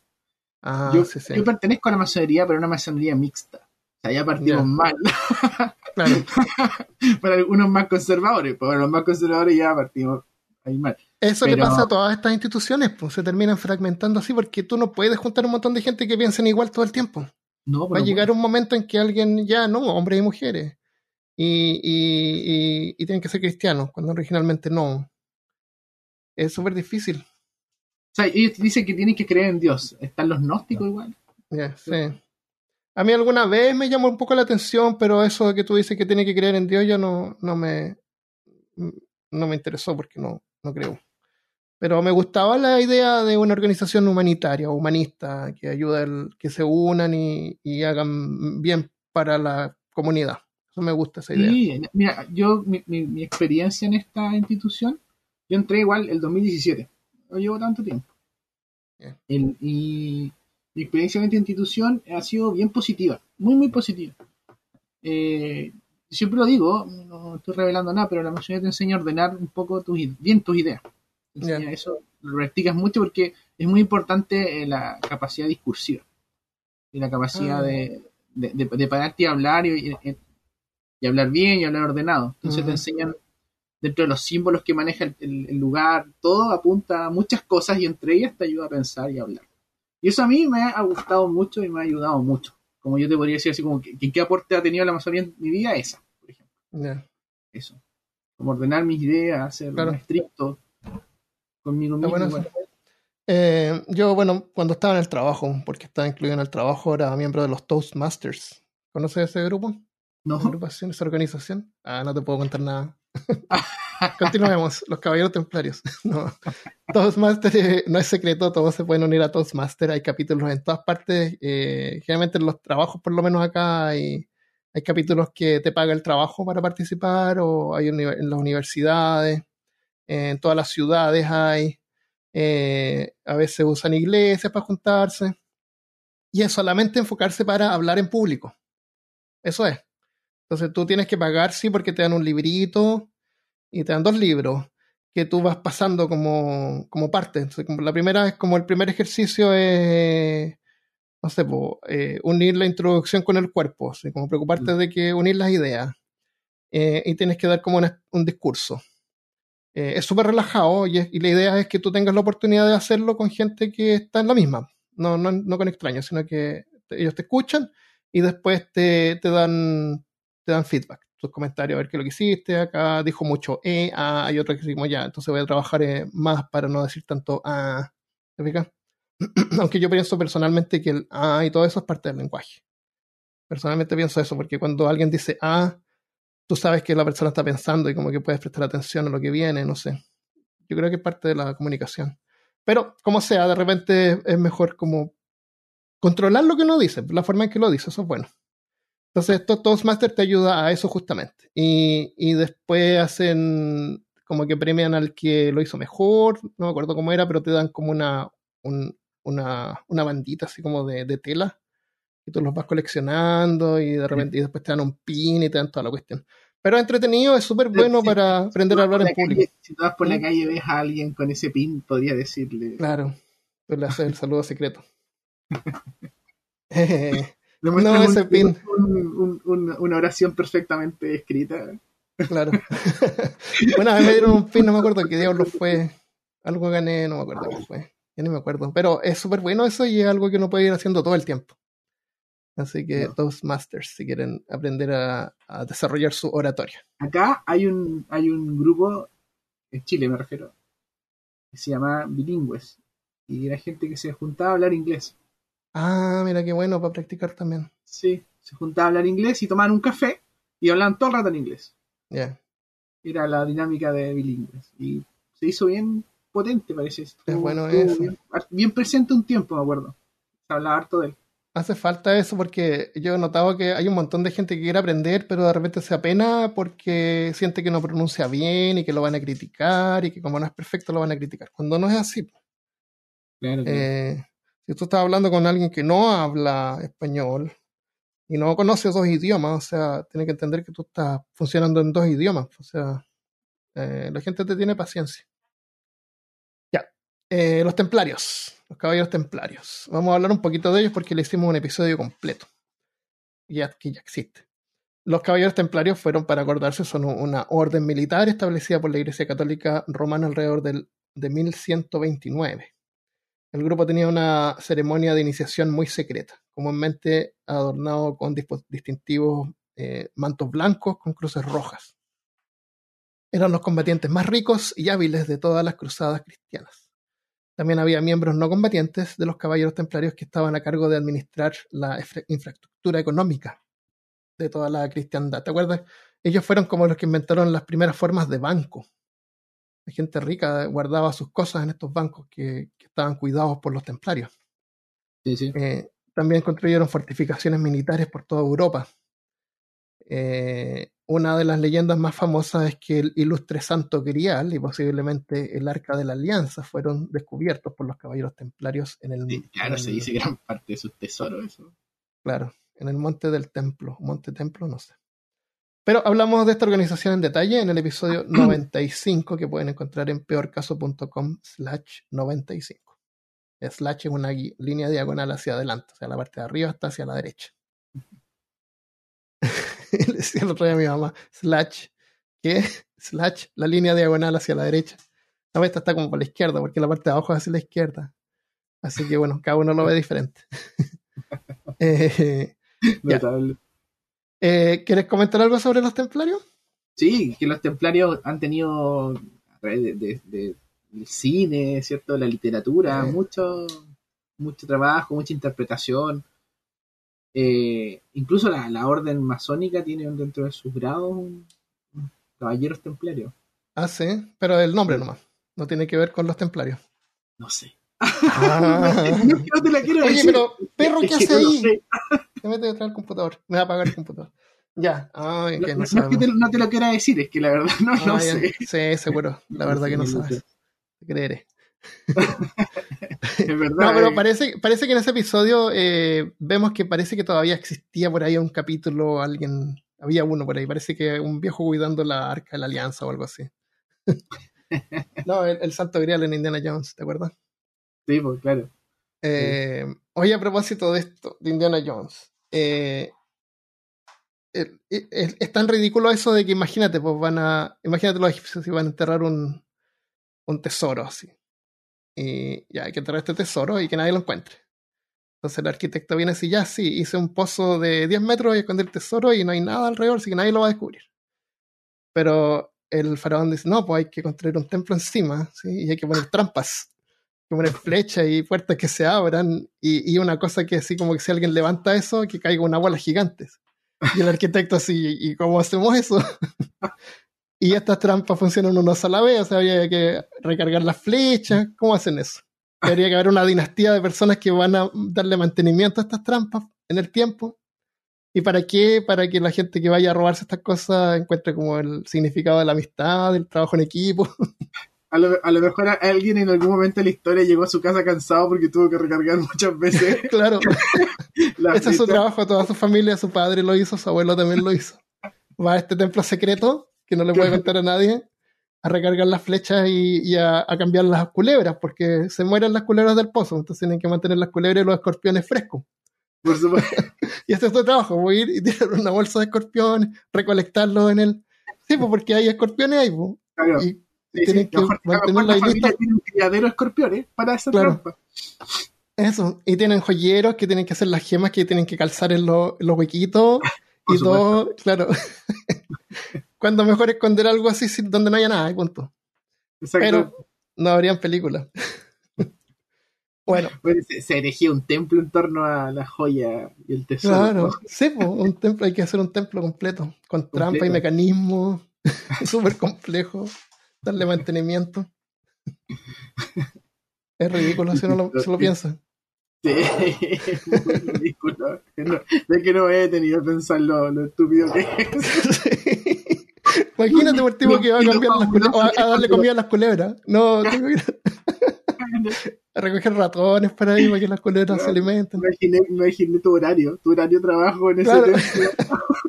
Ah, yo, yo, pertenezco a la masonería, pero una masonería mixta. O sea, ya partimos mal. Claro. para algunos más conservadores, para los más conservadores ya partimos ahí mal. Eso le pasa a todas estas instituciones, pues se terminan fragmentando así porque tú no puedes juntar un montón de gente que piensen igual todo el tiempo. No, Va a llegar un momento en que alguien ya, no, hombres y mujeres, y, y, y, tienen que ser cristianos, cuando originalmente no. Es súper difícil. O sea, ellos dicen que tienen que creer en Dios. ¿Están los gnósticos igual? sí. A mí alguna vez me llamó un poco la atención, pero eso de que tú dices que tiene que creer en Dios ya no, no me no me interesó porque no, no creo. Pero me gustaba la idea de una organización humanitaria, humanista, que ayuda a que se unan y, y, hagan bien para la comunidad. Eso me gusta esa idea. Sí, mira, yo, mi, mi, experiencia en esta institución, yo entré igual el 2017. No llevo tanto tiempo. y mi experiencia en esta institución ha sido bien positiva, muy, muy positiva. Eh, siempre lo digo, no estoy revelando nada, pero la mayoría te enseña a ordenar un poco tus, bien tus ideas. Eso lo practicas mucho porque es muy importante eh, la capacidad discursiva y la capacidad ah. de, de, pararte y hablar y, hablar bien y hablar ordenado. Entonces te enseñan dentro de los símbolos que maneja el, el, lugar, todo apunta a muchas cosas y entre ellas te ayuda a pensar y hablar. Y eso a mí me ha gustado mucho y me ha ayudado mucho. Como yo te podría decir así como, que, ¿qué aporte ha tenido la Amazonía en mi vida? Esa, por ejemplo. Eso. Como ordenar mis ideas, ser más estricto conmigo mismo. Eh, yo, bueno, cuando estaba en el trabajo, porque estaba incluido en el trabajo, era miembro de los Toastmasters. ¿Conoces ese grupo? No. ¿Esa agrupación, esa organización? Ah, no te puedo contar nada. Continuemos, los caballeros templarios. No. Toastmaster eh, no es secreto, todos se pueden unir a Toastmaster. Hay capítulos en todas partes. Eh, generalmente en los trabajos, por lo menos acá, hay, hay capítulos que te paga el trabajo para participar, o hay en las universidades, en todas las ciudades hay. Eh, a veces usan iglesias para juntarse. Y es solamente enfocarse para hablar en público. Eso es. Entonces tú tienes que pagar, sí, porque te dan un librito y te dan dos libros que tú vas pasando como, como parte. Entonces, como la primera es como el primer ejercicio es, no sé, eh, unir la introducción con el cuerpo, como preocuparte mm. de que unir las ideas. Eh, y tienes que dar como un discurso. Eh, es súper relajado y, y, la idea es que tú tengas la oportunidad de hacerlo con gente que está en la misma, no, no, no con extraños, sino que ellos te escuchan y después te, te dan te dan feedback, tus comentarios, a ver qué es lo que hiciste. Acá dijo mucho E, A, hay otro que decimos ya, entonces voy a trabajar eh, más para no decir tanto A. ¿Te fijas? Aunque yo pienso personalmente que el A y todo eso es parte del lenguaje. Personalmente pienso eso, porque cuando alguien dice A, tú sabes que la persona está pensando y como que puedes prestar atención a lo que viene, no sé. Yo creo que es parte de la comunicación. Pero, como sea, de repente es mejor como controlar lo que uno dice, la forma en que lo dice, eso es bueno. Entonces, esto Toastmaster te ayuda a eso justamente. Y, y, después hacen como que premian al que lo hizo mejor, no me acuerdo cómo era, pero te dan como una, una, una, bandita así como de, de, tela. Y tú los vas coleccionando y de repente y después te dan un pin y te dan toda la cuestión. Pero entretenido, es súper bueno para aprender a hablar en público. si tú vas por la calle y ves a alguien con ese pin, podría decirle. Claro, pues le haces el saludo secreto. eh, no, ese pin. una oración perfectamente escrita. Claro. Una vez me dieron un pin, no me acuerdo qué diablo fue. Algo gané, no me acuerdo qué fue. Ya ni me acuerdo. Pero es súper bueno eso y es algo que uno puede ir haciendo todo el tiempo. Así que dos masters si quieren aprender a, desarrollar su oratoria. Acá hay un, hay un grupo, en Chile me refiero, que se llama Bilingües. Y era gente que se juntaba a hablar inglés. Ah, mira qué bueno para practicar también. Sí, se juntaban a hablar inglés y tomaban un café y hablaban todo el rato en inglés. Ya. Era la dinámica de bilingües. Y se hizo bien potente, parece. es bueno eso. Bien, presente un tiempo, me acuerdo. Se hablaba harto de él. Hace falta eso porque yo he notado que hay un montón de gente que quiere aprender, pero de repente se apena porque siente que no pronuncia bien y que lo van a criticar y que como no es perfecto lo van a criticar. Cuando no es así. Claro, eh, si tú estás hablando con alguien que no habla español y no conoce dos idiomas, o sea, tiene que entender que tú estás funcionando en dos idiomas. O sea, Eh, la gente te tiene paciencia. Ya. Eh, los templarios. Los caballeros templarios. Vamos a hablar un poquito de ellos porque le hicimos un episodio completo. Ya, que ya existe. Los caballeros templarios fueron, para acordarse, son una orden militar establecida por la Iglesia Católica Romana alrededor del, de 1129. El grupo tenía una ceremonia de iniciación muy secreta, comúnmente adornado con distintivos eh, mantos blancos con cruces rojas. Eran los combatientes más ricos y hábiles de todas las cruzadas cristianas. También había miembros no combatientes de los caballeros templarios que estaban a cargo de administrar la infraestructura económica de toda la cristiandad. ¿Te acuerdas? Ellos fueron como los que inventaron las primeras formas de banco. La gente rica guardaba sus cosas en estos bancos que, estaban cuidados por los templarios. Eh, también construyeron fortificaciones militares por toda Europa. Eh, una de las leyendas más famosas es que el ilustre santo Grial y posiblemente el arca de la alianza fueron descubiertos por los caballeros templarios en el. claro, se dice eran parte de sus tesoros, eso. Claro, en el monte del templo, monte templo, no sé. Pero hablamos de esta organización en detalle en el episodio 95 que pueden encontrar en peorcaso.com slash 95. Slash es una línea diagonal hacia adelante, o sea, la parte de arriba está hacia la derecha. Le decía el otro día a mi mamá, slash, ¿qué? Slash, la línea diagonal hacia la derecha. No, esta está como por la izquierda, porque la parte de abajo es hacia la izquierda. Así que bueno, cada uno lo ve diferente. eh, eh, ¿Quieres comentar algo sobre los templarios? Sí, que los templarios han tenido de, de, cine, ¿cierto? La literatura, mucho, mucho trabajo, mucha interpretación. Eh, incluso la, orden masónica tiene dentro de sus grados un, caballeros templarios. Ah, sí, pero el nombre nomás. No tiene que ver con los templarios. No sé. Ah. no, te la quiero Oye, pero perro, ¿qué hace ahí? Se mete detrás del computador. Me va a apagar el computador. Ya. Ay, que no, no, es que te, no, te, lo quiera decir, es que la verdad no lo sé. Sí, seguro. La verdad que no sabes. Te creeré. es verdad. No, pero eh. parece, parece que en ese episodio eh, vemos que parece que todavía existía por ahí un capítulo, alguien, había uno por ahí, parece que un viejo cuidando la arca de la alianza o algo así. no, el, Santo Grial en Indiana Jones, ¿te acuerdas? Sí, pues claro. Eh, Oye, a propósito de esto, de Indiana Jones, es tan ridículo eso de que imagínate, pues van a, imagínate los egipcios si van a enterrar un, un tesoro así y ya hay que traer este tesoro y que nadie lo encuentre. Entonces el arquitecto viene así, ya sí, hice un pozo de 10 metros y esconder el tesoro y no hay nada alrededor, así que nadie lo va a descubrir. Pero el faraón dice, no, pues hay que construir un templo encima, ¿sí? y hay que poner trampas, que poner flechas y puertas que se abran, y, y, una cosa que así como que si alguien levanta eso, que caiga una bola gigante. Y el arquitecto así, ¿y cómo hacemos eso? Y estas trampas funcionan una sola vez, o sea, había que recargar las flechas. ¿Cómo hacen eso? Debería que haber una dinastía de personas que van a darle mantenimiento a estas trampas en el tiempo. ¿Y para qué? Para que la gente que vaya a robarse estas cosas encuentre como el significado de la amistad, del trabajo en equipo. A lo, a lo, mejor alguien en algún momento de la historia llegó a su casa cansado porque tuvo que recargar muchas veces. claro. Ese es su trabajo, toda su familia, su padre lo hizo, su abuelo también lo hizo. Va a este templo secreto que no le puede contar a nadie, a recargar las flechas y, a, cambiar las culebras, porque se mueren las culebras del pozo, entonces tienen que mantener las culebras y los escorpiones frescos. Por supuesto. y ese es tu trabajo, voy a ir y tirar una bolsa de escorpiones, recolectarlos en el... Sí, pues porque hay escorpiones ahí, pues. Claro. Y tienen que mantener la lista. Tienen criadero escorpiones para esa trampa. Eso, y tienen joyeros que tienen que hacer las gemas que tienen que calzar en, los huequitos y todo, claro. Cuando mejor esconder algo así donde no haya nada, y punto. Pero no habrían películas. bueno. se, erigía un templo en torno a la joya y el tesoro. Claro, sí, un templo, hay que hacer un templo completo, con trampa y mecanismos, súper complejo, darle mantenimiento. es ridículo si uno lo, se lo piensa. Sí, es muy ridículo. de que no he tenido que pensar lo, estúpido que es. Imagínate por tipo que va a cambiar las culebras, a, darle comida a las culebras. No, tengo que a recoger ratones para ahí para que las culebras se alimenten. Imaginé, imaginé tu horario, tu horario de trabajo en ese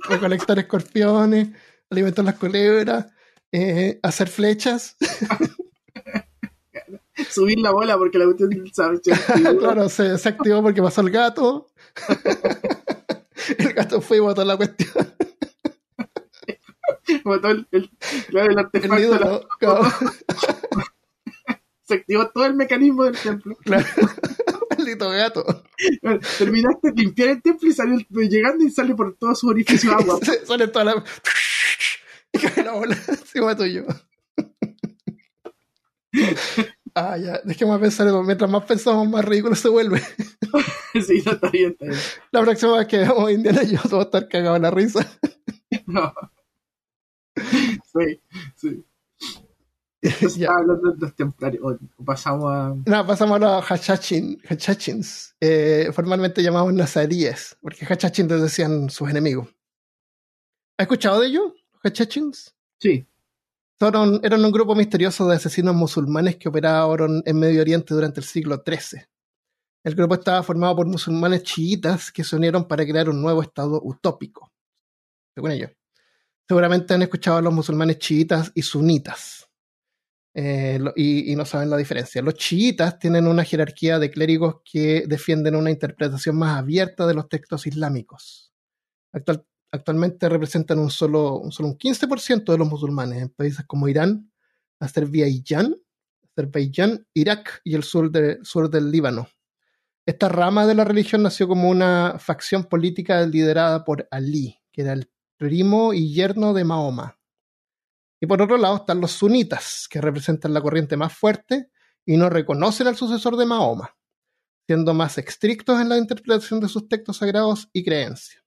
Recolectar escorpiones, alimentar las culebras, Eh, hacer flechas. Subir la bola porque la cuestión se claro, se, activó porque pasó el gato. el gato fue y botó la cuestión. botó el, el, el artefacto. se activó todo el mecanismo del templo. Claro. Maldito gato. Terminaste de limpiar el templo y salió llegando y sale por todo su orificio agua. sale toda la. Y cae la bola encima tuyo. Ah, ya, dejemos pensar, mientras más pensamos, más ridículo se vuelve. sí, no, está bien, está bien. La próxima vez que veamos Indiana yo voy a estar cagado en la risa. no. Sí, sí. ya. hablando de los templarios. pasamos a. No, pasamos a los Hachachin, Hachachins, eh, formalmente llamados nazaríes, porque Hachachins decían sus enemigos. ¿Has escuchado de ellos, Sí eran un grupo misterioso de asesinos musulmanes que operaron en Medio Oriente durante el siglo XIII. El grupo estaba formado por musulmanes chiitas que se unieron para crear un nuevo estado utópico, según ellos. Seguramente han escuchado a los musulmanes chiitas y sunitas. Eh, y, y, no saben la diferencia. Los chiitas tienen una jerarquía de clérigos que defienden una interpretación más abierta de los textos islámicos. Actual, actualmente representan un solo, un solo un 15% de los musulmanes en países como Irán, Azerbaiyán, Azerbaiyán, Irak y el sur, sur del Líbano. Esta rama de la religión nació como una facción política liderada por Ali, que era el primo y yerno de Mahoma. Y por otro lado están los sunitas, que representan la corriente más fuerte y no reconocen al sucesor de Mahoma, siendo más estrictos en la interpretación de sus textos sagrados y creencias.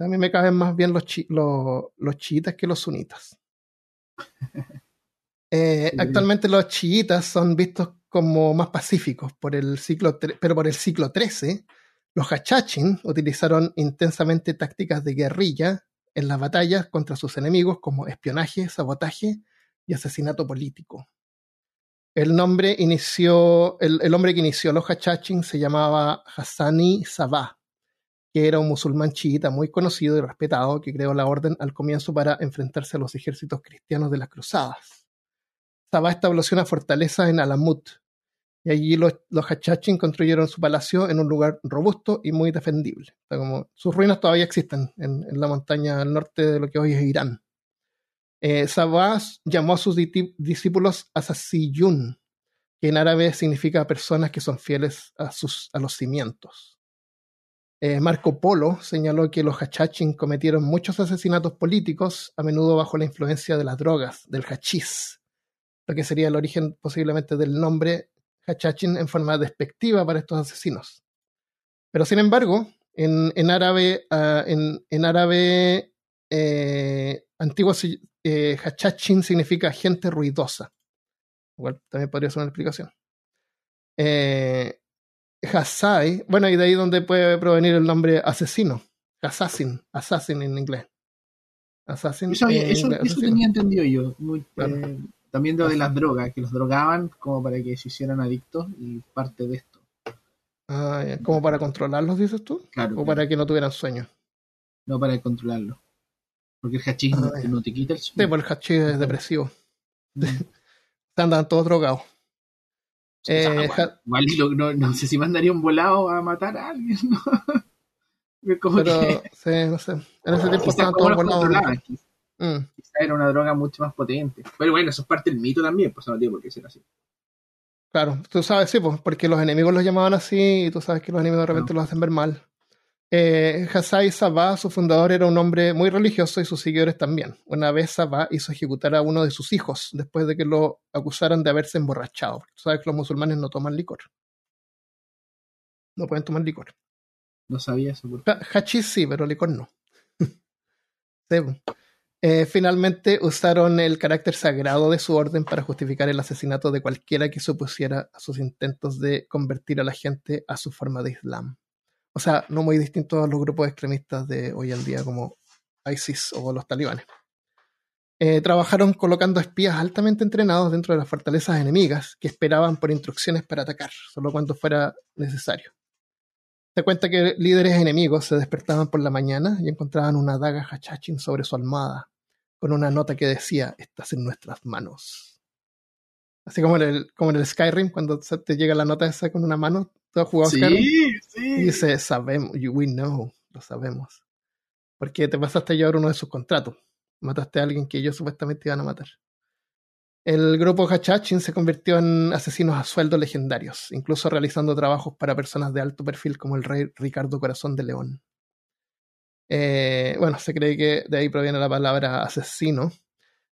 A mí me caben más bien los, los, chiitas que los sunitas. Eh, actualmente los chiitas son vistos como más pacíficos por el ciclo, pero por el siglo XIII, los hachachin utilizaron intensamente tácticas de guerrilla en las batallas contra sus enemigos como espionaje, sabotaje y asesinato político. El nombre inició, el, hombre que inició los hachachin se llamaba Hassani Sabah que era un musulmán chiita muy conocido y respetado que creó la orden al comienzo para enfrentarse a los ejércitos cristianos de las cruzadas. Sabah estableció una fortaleza en Alamut, y allí los, los Hachachin construyeron su palacio en un lugar robusto y muy defendible. como, sus ruinas todavía existen en, la montaña al norte de lo que hoy es Irán. Eh, Sabah llamó a sus discípulos Asasiyun, que en árabe significa personas que son fieles a, los cimientos. Eh, Marco Polo señaló que los hachachin cometieron muchos asesinatos políticos, a menudo bajo la influencia de las drogas, del hachís, lo que sería el origen posiblemente del nombre hachachin en forma despectiva para estos asesinos. Pero sin embargo, en, árabe, ah, en, árabe eh, antiguo, eh, hachachin significa gente ruidosa. Igual también podría ser una explicación. Eh, Hassai, bueno, y de ahí donde puede provenir el nombre asesino. Assassin, assassin en inglés. Assassin. Eso, tenía entendido yo. Eh, también de, de las drogas, que los drogaban como para que se hicieran adictos y parte de esto. Ah, ¿Como para controlarlos, dices tú? Claro. ¿O para que no tuvieran sueño? No, para controlarlos. Porque el hachís no, ah, te quita el sueño. Sí, porque el hachís es depresivo. Mm. Andan todos drogados. Eh, igual no, sé si mandaría un volado a matar a alguien, ¿no? Pero, sí, no sé. En ese tiempo estaban todos volados. Mm. Quizá era una droga mucho más potente. Pero bueno, eso es parte del mito también, pues no tiene por qué ser así. Claro, tú sabes, sí, pues, porque los enemigos los llamaban así y tú sabes que los enemigos de repente los hacen ver mal. Eh, Hassai Sabah, su fundador, era un hombre muy religioso y sus seguidores también. Una vez Sabah hizo ejecutar a uno de sus hijos después de que lo acusaran de haberse emborrachado. Tú sabes que los musulmanes no toman licor. No pueden tomar licor. No sabía eso. Hachís sí, pero licor no. Eh, finalmente usaron el carácter sagrado de su orden para justificar el asesinato de cualquiera que se opusiera a sus intentos de convertir a la gente a su forma de Islam o sea, no muy distinto a los grupos extremistas de hoy en día como ISIS o los talibanes. Eh, trabajaron colocando espías altamente entrenados dentro de las fortalezas enemigas que esperaban por instrucciones para atacar, solo cuando fuera necesario. Se cuenta que líderes enemigos se despertaban por la mañana y encontraban una daga hachachin sobre su almohada, con una nota que decía, estás en nuestras manos. Así como en el, como en el Skyrim, cuando te llega la nota esa con una mano, ¿tú has jugado sí, Sí. Y dice, sabemos, we know, lo sabemos. Porque te pasaste a llevar uno de sus contratos. Mataste a alguien que ellos supuestamente iban a matar. El grupo Hachachin se convirtió en asesinos a sueldo legendarios, incluso realizando trabajos para personas de alto perfil como el rey Ricardo Corazón de León. Eh, bueno, se cree que de ahí proviene la palabra asesino,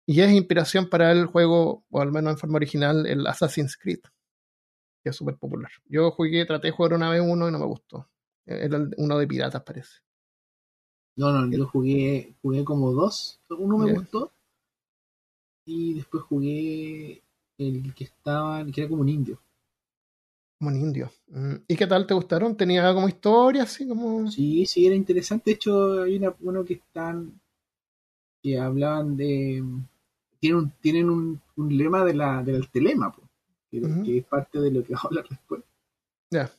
y es inspiración para el juego, o al menos en forma original, el Assassin's Creed, que es súper popular. Yo jugué, traté de jugar una vez uno y no me gustó. Era uno de piratas, parece. No, no, yo jugué, jugué como dos. Uno me gustó. Y después jugué el que estaba, que era como un indio. Como un indio. Mm, ¿Y qué tal te gustaron? ¿Tenía como historia así como.? Sí, sí, era interesante. De hecho, hay una, uno que están. que hablaban de. Tienen un, tienen un, lema de la, del telema, que, es parte de lo que va a hablar después. Ya.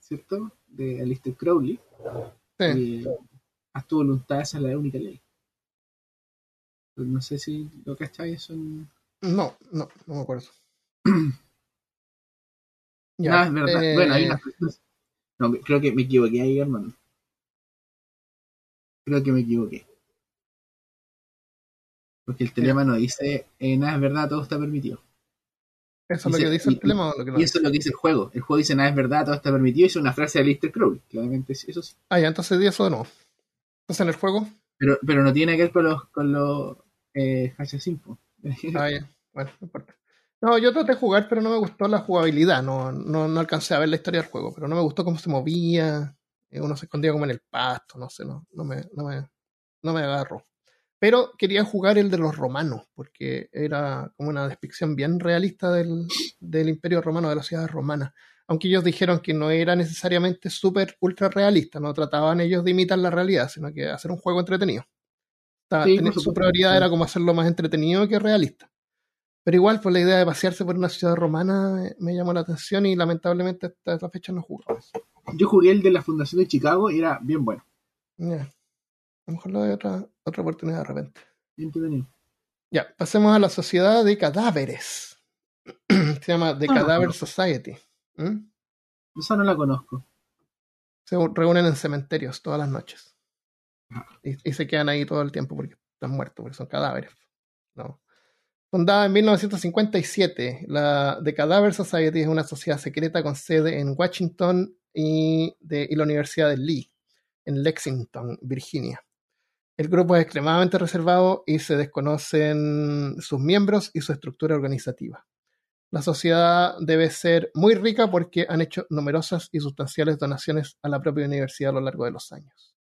¿Cierto? De Alistair Crowley. Sí. haz tu voluntad, esa es la única ley. no sé si lo cacháis eso en... No, no, no me acuerdo. Ya, es verdad. Bueno, hay unas personas. No, creo que me equivoqué ahí, hermano. Creo que me equivoqué. Porque el telema no dice, eh, nada es verdad, todo está permitido. ¿Eso es lo que dice el telema o lo que no Y eso es lo que dice el juego. El juego dice, nada es verdad, todo está permitido. Y es una frase de Lister Crowley. Claramente, eso sí. Ah, ya, entonces di eso de nuevo. Entonces en el juego. Pero, pero no tiene que ver con los, con los eh, ah, ya. Bueno, no importa. No, yo traté de jugar, pero no me gustó la jugabilidad. No, no, no alcancé a ver la historia del juego, pero no me gustó cómo se movía. Eh, uno se escondía como en el pasto, no sé, no, no, me, no, me, no me agarró. Pero quería jugar el de los romanos, porque era como una descripción bien realista del, del imperio romano, de la ciudad romana. Aunque ellos dijeron que no era necesariamente súper ultra realista, no trataban ellos de imitar la realidad, sino que hacer un juego entretenido. su prioridad era como hacerlo más entretenido que realista. Pero igual, pues la idea de pasearse por una ciudad romana me llamó la atención y lamentablemente hasta esta fecha no jugué. Yo jugué el de la Fundación de Chicago y era bien bueno. A lo mejor lo de otra, otra oportunidad de repente. Entretenido. Ya, pasemos a la sociedad de cadáveres. Se llama The ah, Cadaver Society. ¿Mm? Esa no la conozco. Se reúnen en cementerios todas las noches. Y, y, se quedan ahí todo el tiempo porque están muertos, porque son cadáveres. No. Fundada en 1957, la The Cadaver Society es una sociedad secreta con sede en Washington y, de, la Universidad de Lee, en Lexington, Virginia. El grupo es extremadamente reservado y se desconocen sus miembros y su estructura organizativa. La sociedad debe ser muy rica porque han hecho numerosas y sustanciales donaciones a la propia universidad a lo largo de los años.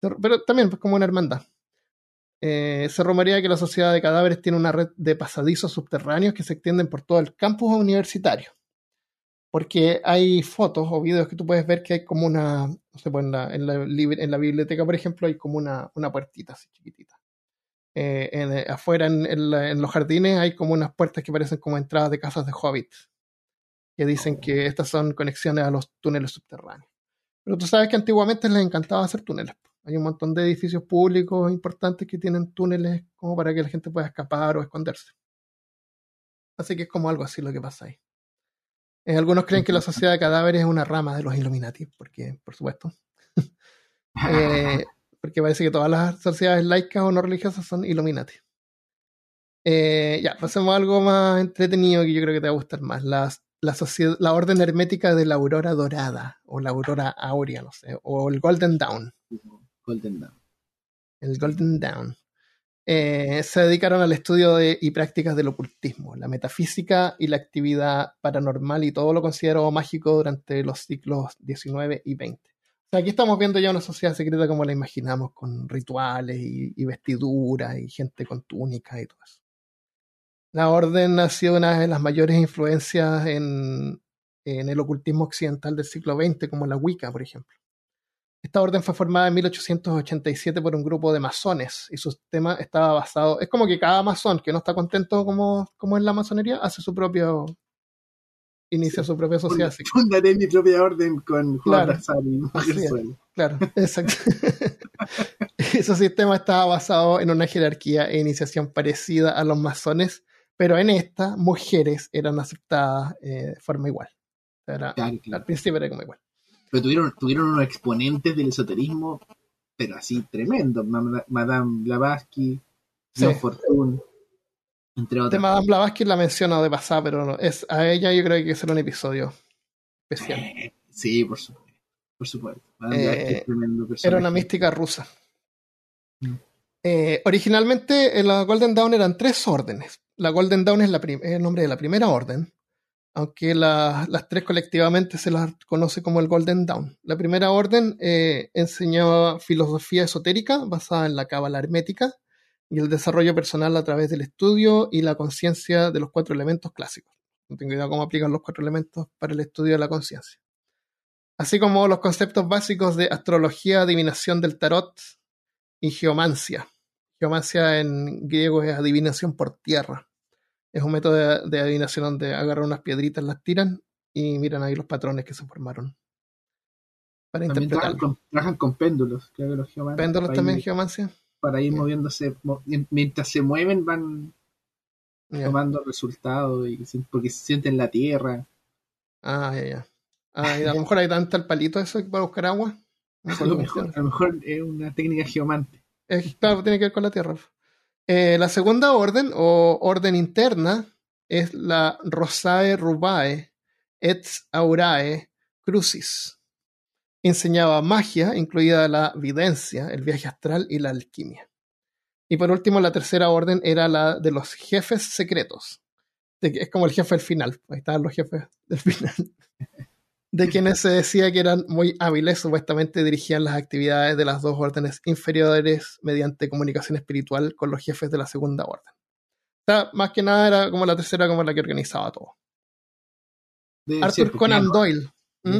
Pero también pues, como una hermandad. Eh, se rumorea que la Sociedad de Cadáveres tiene una red de pasadizos subterráneos que se extienden por todo el campus universitario. Porque hay fotos o videos que tú puedes ver que hay como una, no sé, pues en, la, en, la, biblioteca, por ejemplo, hay como una, una puertita así chiquitita. Eh, eh, afuera en, los jardines hay como unas puertas que parecen como entradas de casas de hobbits, que dicen que estas son conexiones a los túneles subterráneos. Pero tú sabes que antiguamente les encantaba hacer túneles. Hay un montón de edificios públicos importantes que tienen túneles como para que la gente pueda escapar o esconderse. Así que es como algo así lo que pasa ahí. Eh, algunos creen que la sociedad de cadáveres es una rama de los Illuminati, porque, por supuesto, eh, porque parece que todas las sociedades laicas o no religiosas son Illuminati. Eh, ya, pasemos a algo más entretenido que yo creo que te va a gustar más. Las, la, la orden hermética de la aurora dorada, o la aurora áurea, no sé, o el Golden Dawn. Golden Dawn. El Golden Dawn. Eh, se dedicaron al estudio y prácticas del ocultismo, la metafísica y la actividad paranormal y todo lo considerado mágico durante los siglos XIX y XX. aquí estamos viendo ya una sociedad secreta como la imaginamos, con rituales y, vestiduras y gente con túnicas y todo eso. La orden ha sido una de las mayores influencias en, en el ocultismo occidental del siglo XX, como la Wicca, por ejemplo. Esta orden fue formada en 1887 por un grupo de masones y su sistema estaba basado. Es como que cada masón que no está contento como, como en la masonería hace su propio. inicia su propia sociedad. Fundaré mi propia orden con Juan claro, Claro, exacto. su sistema estaba basado en una jerarquía e iniciación parecida a los masones, pero en esta, mujeres eran aceptadas eh, de forma igual. Al principio era como igual. Pero tuvieron, tuvieron unos exponentes del esoterismo, pero así tremendo. Madame Blavatsky, sí. Fortune, entre otros. De Madame Blavatsky la menciono de pasada, pero no, es, a ella yo creo que hay que hacer un episodio especial. Eh, sí, por supuesto. Por supuesto. Eh, era una mística rusa. Mm. Eh, originalmente en la Golden Dawn eran tres órdenes. La Golden Dawn es, la el nombre de la primera orden, aunque las tres colectivamente se las conoce como el Golden Dawn. La primera orden eh, enseñaba filosofía esotérica basada en la cábala hermética y el desarrollo personal a través del estudio y la conciencia de los cuatro elementos clásicos. No tengo idea cómo aplican los cuatro elementos para el estudio de la conciencia. Así como los conceptos básicos de astrología, adivinación del tarot y geomancia. Geomancia en griego es adivinación por tierra. Es un método de, adivinación donde agarran unas piedritas, las tiran y miran ahí los patrones que se formaron. Para interpretar. Trabajan con, péndulos, creo que los ¿Péndulos también, geomancia? Para ir moviéndose, mientras se mueven van tomando resultados y, porque se sienten la tierra. Ah, ya, ya. Ah, a lo mejor hay tanto el palito eso para buscar agua. a, lo mejor, es una técnica geomante. claro, tiene que ver con la tierra. Eh, la segunda orden, o orden interna, es la Rosae Rubae et Aurae Crucis. Enseñaba magia, incluida la videncia, el viaje astral y la alquimia. Y por último, la tercera orden era la de los jefes secretos. Es como el jefe del final. Ahí estaban los jefes del final. De quienes se decía que eran muy hábiles, supuestamente dirigían las actividades de las dos órdenes inferiores mediante comunicación espiritual con los jefes de la segunda orden. O sea, más que nada era como la tercera, como la que organizaba todo. Arthur Conan Doyle. ¿Mm?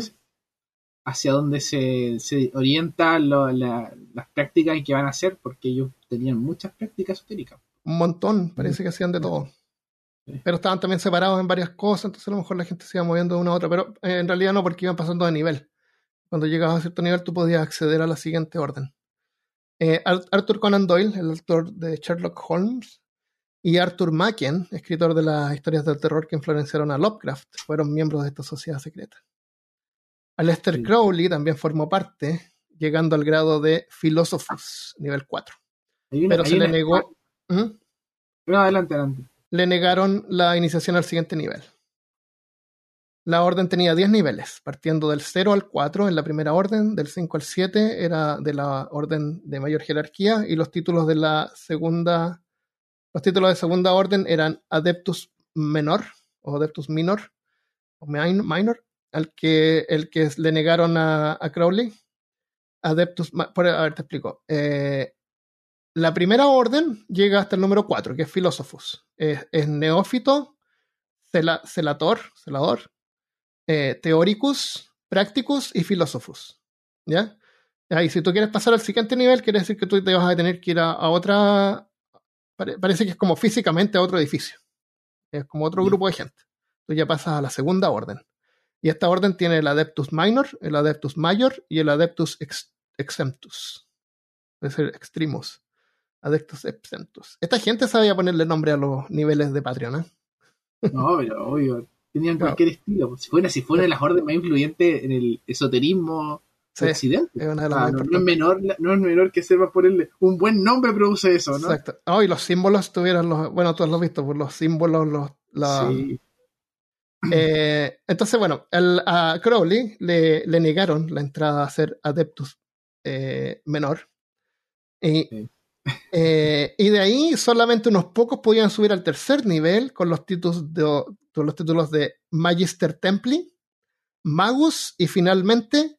Hacia dónde se, se orientan las prácticas y qué van a hacer, porque ellos tenían muchas prácticas esotéricas. Un montón, parece que hacían de todo. Pero estaban también separados en varias cosas, entonces a lo mejor la gente se iba moviendo de una a otra, pero eh, en realidad no, porque iban pasando de nivel. Cuando llegabas a cierto nivel, tú podías acceder a la siguiente orden. Eh, Arthur Conan Doyle, el autor de Sherlock Holmes, y Arthur Machen, escritor de las historias del terror que influenciaron a Lovecraft, fueron miembros de esta sociedad secreta. Aleister Crowley también formó parte, llegando al grado de Philosophus, nivel 4. pero se le negó. ¿Mm? No, adelante, adelante le negaron la iniciación al siguiente nivel. La orden tenía 10 niveles, partiendo del 0 al 4 en la primera orden, del 5 al 7 era de la orden de mayor jerarquía y los títulos de la segunda, los títulos de segunda orden eran Adeptus Menor o Adeptus Minor o Minor, al que el que le negaron a, Crowley. Adeptus, por, a ver, te explico. Eh, la primera orden llega hasta el número 4, que es Philosophus. Es, neófito, celator, celador, eh, teóricus, practicus y Philosophus. ¿Ya? Y si tú quieres pasar al siguiente nivel, quiere decir que tú te vas a tener que ir a, otra. parece que es como físicamente a otro edificio. Es como otro grupo de gente. Tú ya pasas a la segunda orden. Y esta orden tiene el Adeptus Minor, el Adeptus Major y el Adeptus Exemptus. Es decir, extremos. Adeptos Epsentus. Esta gente sabía ponerle nombre a los niveles de Patreon, ¿eh? No, pero obvio. Tenían cualquier estilo. Si fuera, si fuera las orden más influyentes en el esoterismo sí, occidente. Es no, es menor, no es menor que sepa ponerle un buen nombre produce eso, ¿no? Exacto. Oh, y los símbolos tuvieron los. Bueno, tú lo has visto, por los símbolos, los. Sí. Eh, entonces, bueno, a Crowley le, le, negaron la entrada a ser Adeptus eh, menor. Y eh, y de ahí solamente unos pocos podían subir al tercer nivel con los títulos de, los títulos de Magister Templi, Magus y finalmente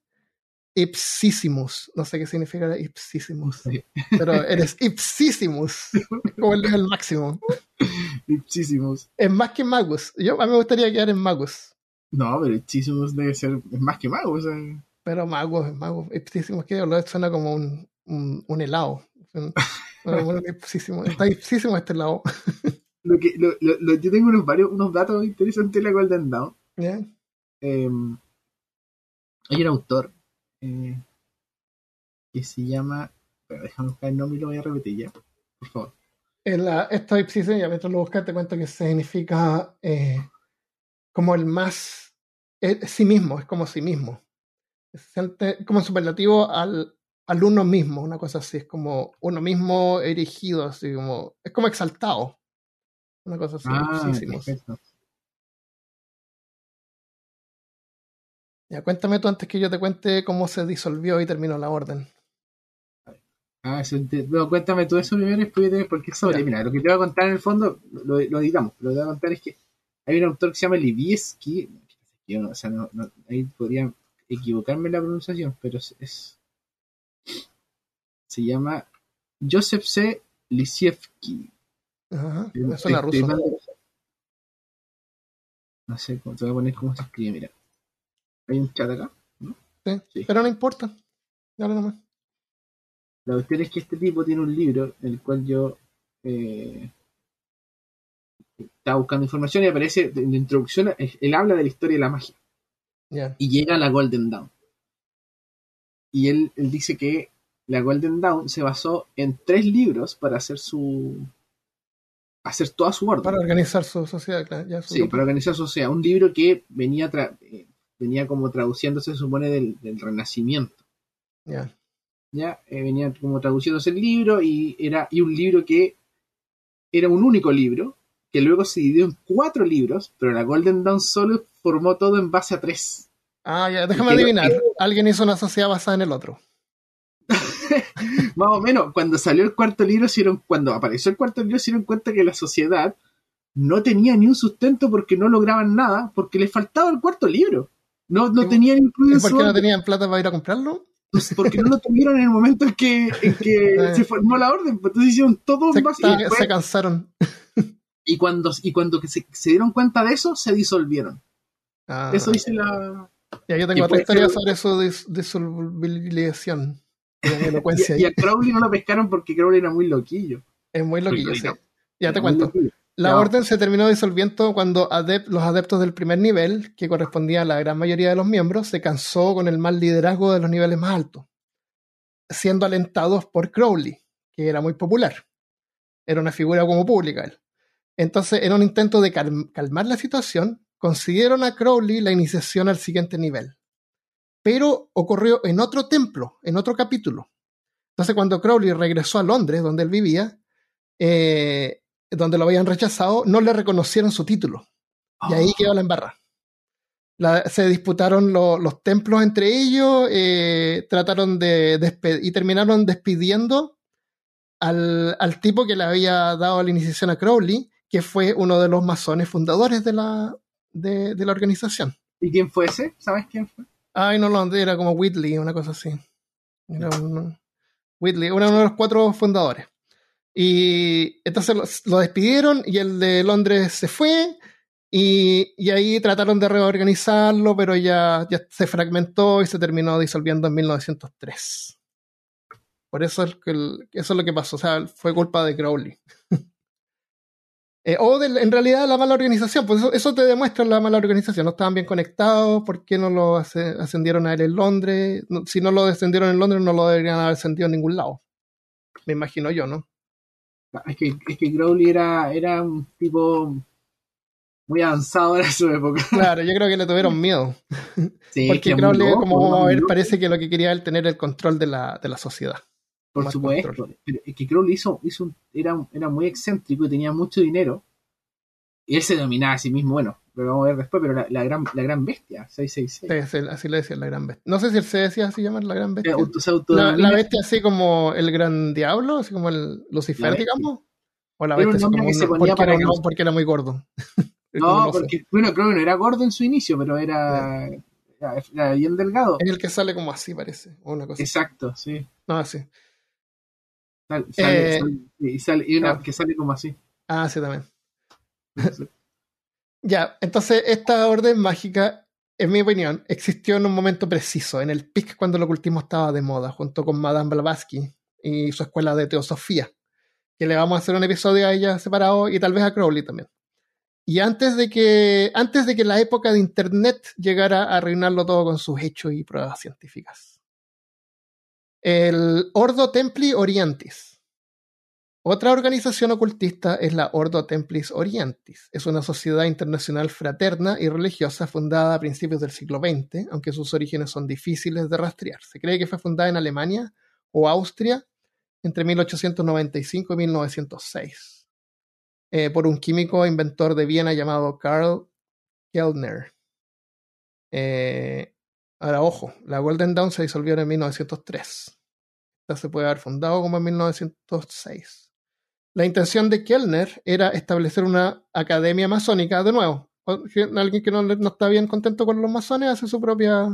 Ipsissimus. No sé qué significa Ipsissimus, pero eres Ipsissimus, como el, el máximo. Ipsissimus. Es más que Magus. Yo, a mí me gustaría quedar en Magus. No, pero Ipsissimus debe ser es más que Magus. Pero Magus, Magus. Ipsissimus, que suena como un, un, un helado. Bueno, está difícil este lado. Lo que, lo, lo, yo tengo unos, varios, unos datos interesantes de la Golden Dawn. hay un autor eh, que se llama Pero déjame buscar el nombre y lo voy a repetir ya. Por favor. En la, esto Ipsizen, ya mientras lo buscas, te cuento que significa eh, como el más. Eh, sí mismo, es como sí mismo. Se siente como superlativo al, al uno mismo, una cosa así. Es como uno mismo erigido, así como. Es como exaltado. Una cosa así. Ah, sí, sí, perfecto. Ya, cuéntame tú antes que yo te cuente cómo se disolvió y terminó la orden. Ah, eso, te- no, cuéntame tú eso primero y después yo te- porque sobre. Ya. Mira, lo que te voy a contar en el fondo, lo, lo editamos. Lo que te voy a contar es que hay un autor que se llama Libieski. Yo no, o sea, no, no- ahí podría equivocarme en la pronunciación, pero es, es- se llama Joseph C. Lisievski. Ajá, me suena estoy ruso. mal- No sé, cómo- te voy a poner cómo se escribe, mira. Hay un chat acá. Sí, Sí. Pero no importa. Dale nomás. La cuestión es que este tipo tiene un libro en el cual yo eh, estaba buscando información y aparece en la introducción, él habla de la historia de la magia y llega a la Golden Dawn. Y él, él dice que la Golden Dawn se basó en tres libros para hacer su hacer toda su orden. Para organizar su sociedad, claro. Ya, su Sí, para organizar su sociedad. Un libro que venía tra- eh, venía como traduciéndose, se supone, del, del Renacimiento. Ya. ya Eh, venía como traduciéndose el libro y era y un libro que era un único libro que luego se dividió en cuatro libros pero la Golden Dawn solo formó todo en base a tres Ah, ya, déjame adivinar. Alguien hizo una sociedad basada en el otro. más o menos cuando salió el cuarto libro se dieron- cuando apareció el cuarto libro se dieron cuenta que la sociedad no tenía ni un sustento porque no lograban nada porque les faltaba el cuarto libro no, no ¿Y- tenían incluido ¿Y en por qué no tenían plata para ir a comprarlo? porque no lo tuvieron en el momento en que, en que se formó la orden pues entonces hicieron todo Se, base y después- se cansaron. Y cuando, y cuando se, se dieron cuenta de eso, se disolvieron. Ah, Eso dice la. ya, yo tengo otra puede historia sobre disolubilización. De mi Y, elocuencia y ahí. a Crowley no lo pescaron porque Crowley era muy loquillo. Es muy loquillo, sí. Ya te cuento. La Ya. orden se terminó disolviendo cuando adep- los adeptos del primer nivel, que correspondía a la gran mayoría de los miembros, se cansó con el mal liderazgo de los niveles más altos, siendo alentados por Crowley, que era muy popular. Era una figura como pública él. Entonces, en un intento de calm- calmar la situación, consiguieron a Crowley la iniciación al siguiente nivel. Pero ocurrió en otro templo, en otro capítulo. Entonces, cuando Crowley regresó a Londres, donde él vivía, eh, donde lo habían rechazado, no le reconocieron su título. Y ahí quedó la embarra. La- se disputaron lo- los templos entre ellos, eh, trataron de despe- y terminaron despidiendo al, al tipo que le había dado la iniciación a Crowley, que fue uno de los masones fundadores de la, de, de la organización. ¿Y quién fue ese? ¿Sabes quién fue? Ay, no, no, era como Whitley, una cosa así. Era un- Whitley, uno de los cuatro fundadores. Y entonces lo, lo despidieron y el de Londres se fue y, y ahí trataron de reorganizarlo, pero ya, ya se fragmentó y se terminó disolviendo en 1903. Por eso es, que el- eso es lo que pasó, o sea, fue culpa de Crowley. Eh, o de, en realidad la mala organización, pues eso, eso te demuestra la mala organización, no estaban bien conectados, ¿por qué no lo ascendieron a él en Londres? No- si no lo descendieron en Londres no lo deberían haber ascendido en ningún lado. Me imagino yo, ¿no? Es que, es que Crowley era, era un tipo muy avanzado en su época. Claro, yo creo que le tuvieron miedo. Sí, Porque Crowley, loco, como vamos a ver, loco. parece que lo que quería él tener el control de la, de la sociedad. Por supuesto. Pero es que Crowley hizo, hizo un- era, era muy excéntrico y tenía mucho dinero. Y él se dominaba a sí mismo, bueno, lo vamos a ver después, pero la, la gran, la gran bestia, 666. Sí, sí, así le decían la gran bestia. No sé si él se decía así llamar la gran Se bestia. La, bestia así como el gran diablo, así como el Lucifer, digamos. O la Era un bestia así como que se ponía porque, para era, causar- porque era muy gordo. No, porque, bueno, Crowley no era gordo en su inicio, pero era, era, era bien delgado. Es el que sale como así, parece. O una cosa así. Exacto, sí. No, así. Sal- sale, Eh, sale- y sale, y una que sale como así. Ah, sí, también. Ya, entonces esta orden mágica, en mi opinión, existió en un momento preciso, en el pic cuando el ocultismo estaba de moda, junto con Madame Blavatsky y su escuela de teosofía, que le vamos a hacer un episodio a ella separado y tal vez a Crowley también. Y antes de que, antes de que la época de Internet llegara a arruinarlo todo con sus hechos y pruebas científicas. El Ordo Templi Orientis. Otra organización ocultista es la Ordo Templis Orientis. Es una sociedad internacional fraterna y religiosa fundada a principios del siglo XX, aunque sus orígenes son difíciles de rastrear. Se cree que fue fundada en Alemania o Austria entre 1895 y 1906 eh, por un químico inventor de Viena llamado Karl Kellner. Eh, ahora, ojo, la Golden Dawn se disolvió en 1903. Esta se puede haber fundado como en 1906. La intención de Kellner era establecer una academia masónica de nuevo. Alguien que no, no está bien contento con los masones hace su propia,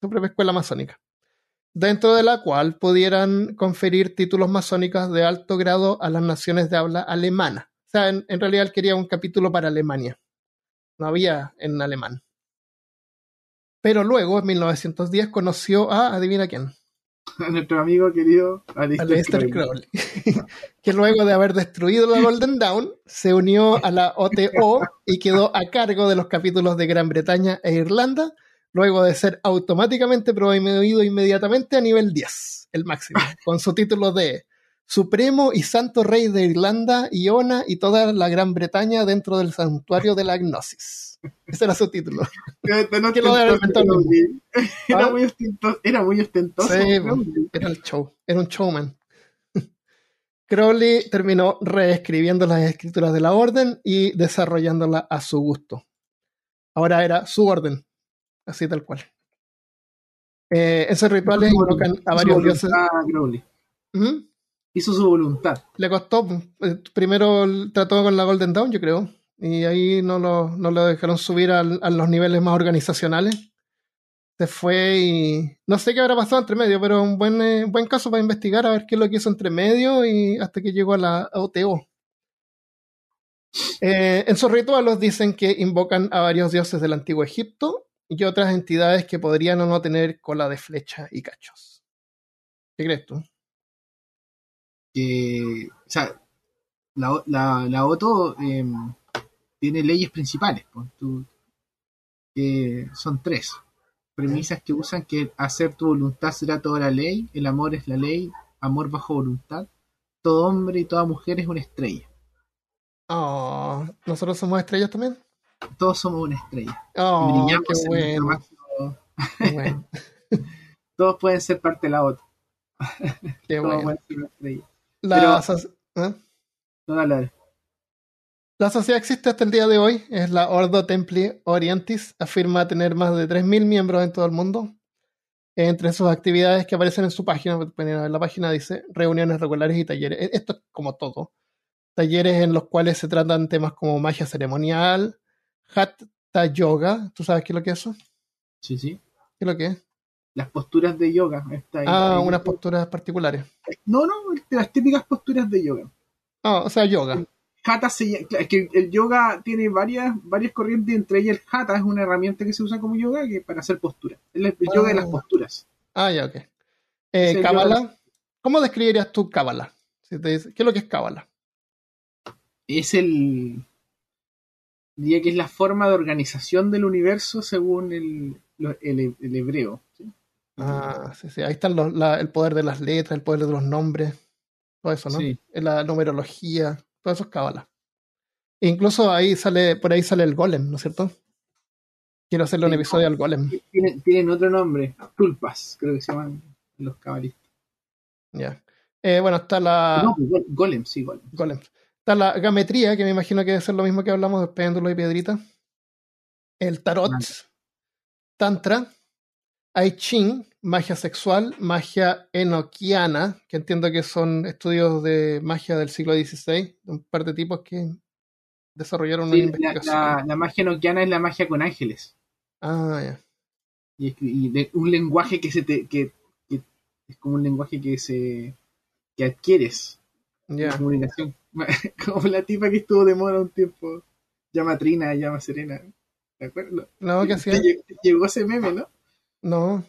su propia escuela masónica dentro de la cual pudieran conferir títulos masónicos de alto grado a las naciones de habla alemana. O sea, en, realidad él quería un capítulo para Alemania. No había en alemán. Pero luego, en 1910, conoció a, adivina quién. A nuestro amigo querido Aleister Crowley. que luego de haber destruido la Golden Dawn, se unió a la OTO y quedó a cargo de los capítulos de Gran Bretaña e Irlanda, luego de ser automáticamente promovido inmediatamente a nivel 10, el máximo, con su título de Supremo y Santo Rey de Irlanda, Iona y toda la Gran Bretaña dentro del santuario de la Gnosis. Ese era su título. era, muy ostentoso, era muy ostentoso. era el show, era un showman. Crowley terminó reescribiendo las escrituras de la orden y desarrollándola a su gusto. Ahora era su orden, así tal cual. Eh, esos rituales invocan a varios dioses. ¿Mm? Hizo su voluntad. Le costó. Eh, primero trató con la Golden Dawn, yo creo. Y ahí no lo, no lo dejaron subir a, los niveles más organizacionales. Se fue y. No sé qué habrá pasado entre medio, pero un buen, eh, buen caso para investigar a ver qué es lo que hizo entre medio y hasta que llegó a la OTO. en sus rituales dicen que invocan a varios dioses del antiguo Egipto y otras entidades que podrían o no tener cola de flecha y cachos. ¿Qué crees tú? Que, o sea, la, la, la OTO em, tiene leyes principales, pues, que son tres. Premisas que usan que hacer tu voluntad será toda la ley, el amor es la ley, amor bajo voluntad, todo hombre y toda mujer es una estrella. Oh, ¿nosotros somos estrellas también? todos somos una estrella. Oh, qué bueno. todos pueden ser parte de la otra. Qué bueno. La, ¿eh? la sociedad existe hasta el día de hoy, es la Ordo Templi Orientis, afirma tener más de 3.000 miembros en todo el mundo. Entre sus actividades que aparecen en su página, en la página dice reuniones regulares y talleres. E-, esto es como todo. Talleres en los cuales se tratan temas como magia ceremonial, Hatha Yoga, ¿tú sabes qué es lo que es eso? Sí, sí. ¿Qué es lo que es? Las posturas de yoga. ah, unas posturas particulares. No, no, las típicas posturas de yoga. Ah, o sea, yoga. Hatha se, es que el yoga tiene varias, varias corrientes, entre ellas el hatha es una herramienta que se usa como yoga que para hacer postura. El, yoga de las ah. posturas. Ah, ya, ok. Eh, Kabbalah. ¿Cómo describirías tú Kabbalah? ¿Qué es lo que es Kabbalah? Es el, diría que es la forma de organización del universo según el, el, hebreo. Ah, sí, sí. Ahí está el poder de las letras, el poder de los nombres, todo eso, ¿no? Sí. La numerología, todo eso es cábala. incluso ahí sale, por ahí sale el golem, ¿no es cierto? Quiero hacerle un episodio al golem. Tienen, otro nombre, tulpas, creo que se llaman los cabalistas. Ya. Eh, bueno, está la. No, pues, golem, sí, golem. Golem la gametría, que me imagino que debe ser lo mismo que hablamos de péndulo y piedrita. El tarot, tantra, I Ching, magia sexual, magia enoquiana, que entiendo que son estudios de magia del siglo XVI, de un par de tipos que desarrollaron una investigación. La, magia enoquiana es la magia con ángeles. Ah, ya. Y, de, un lenguaje que se te. Que, es como un lenguaje que se. que adquieres. Ya. Comunicación. como la tipa que estuvo de moda un tiempo, llama Trina, llama Serena, ¿de acuerdo? No, ¿qué hacía? Llegó ese meme, ¿no? No.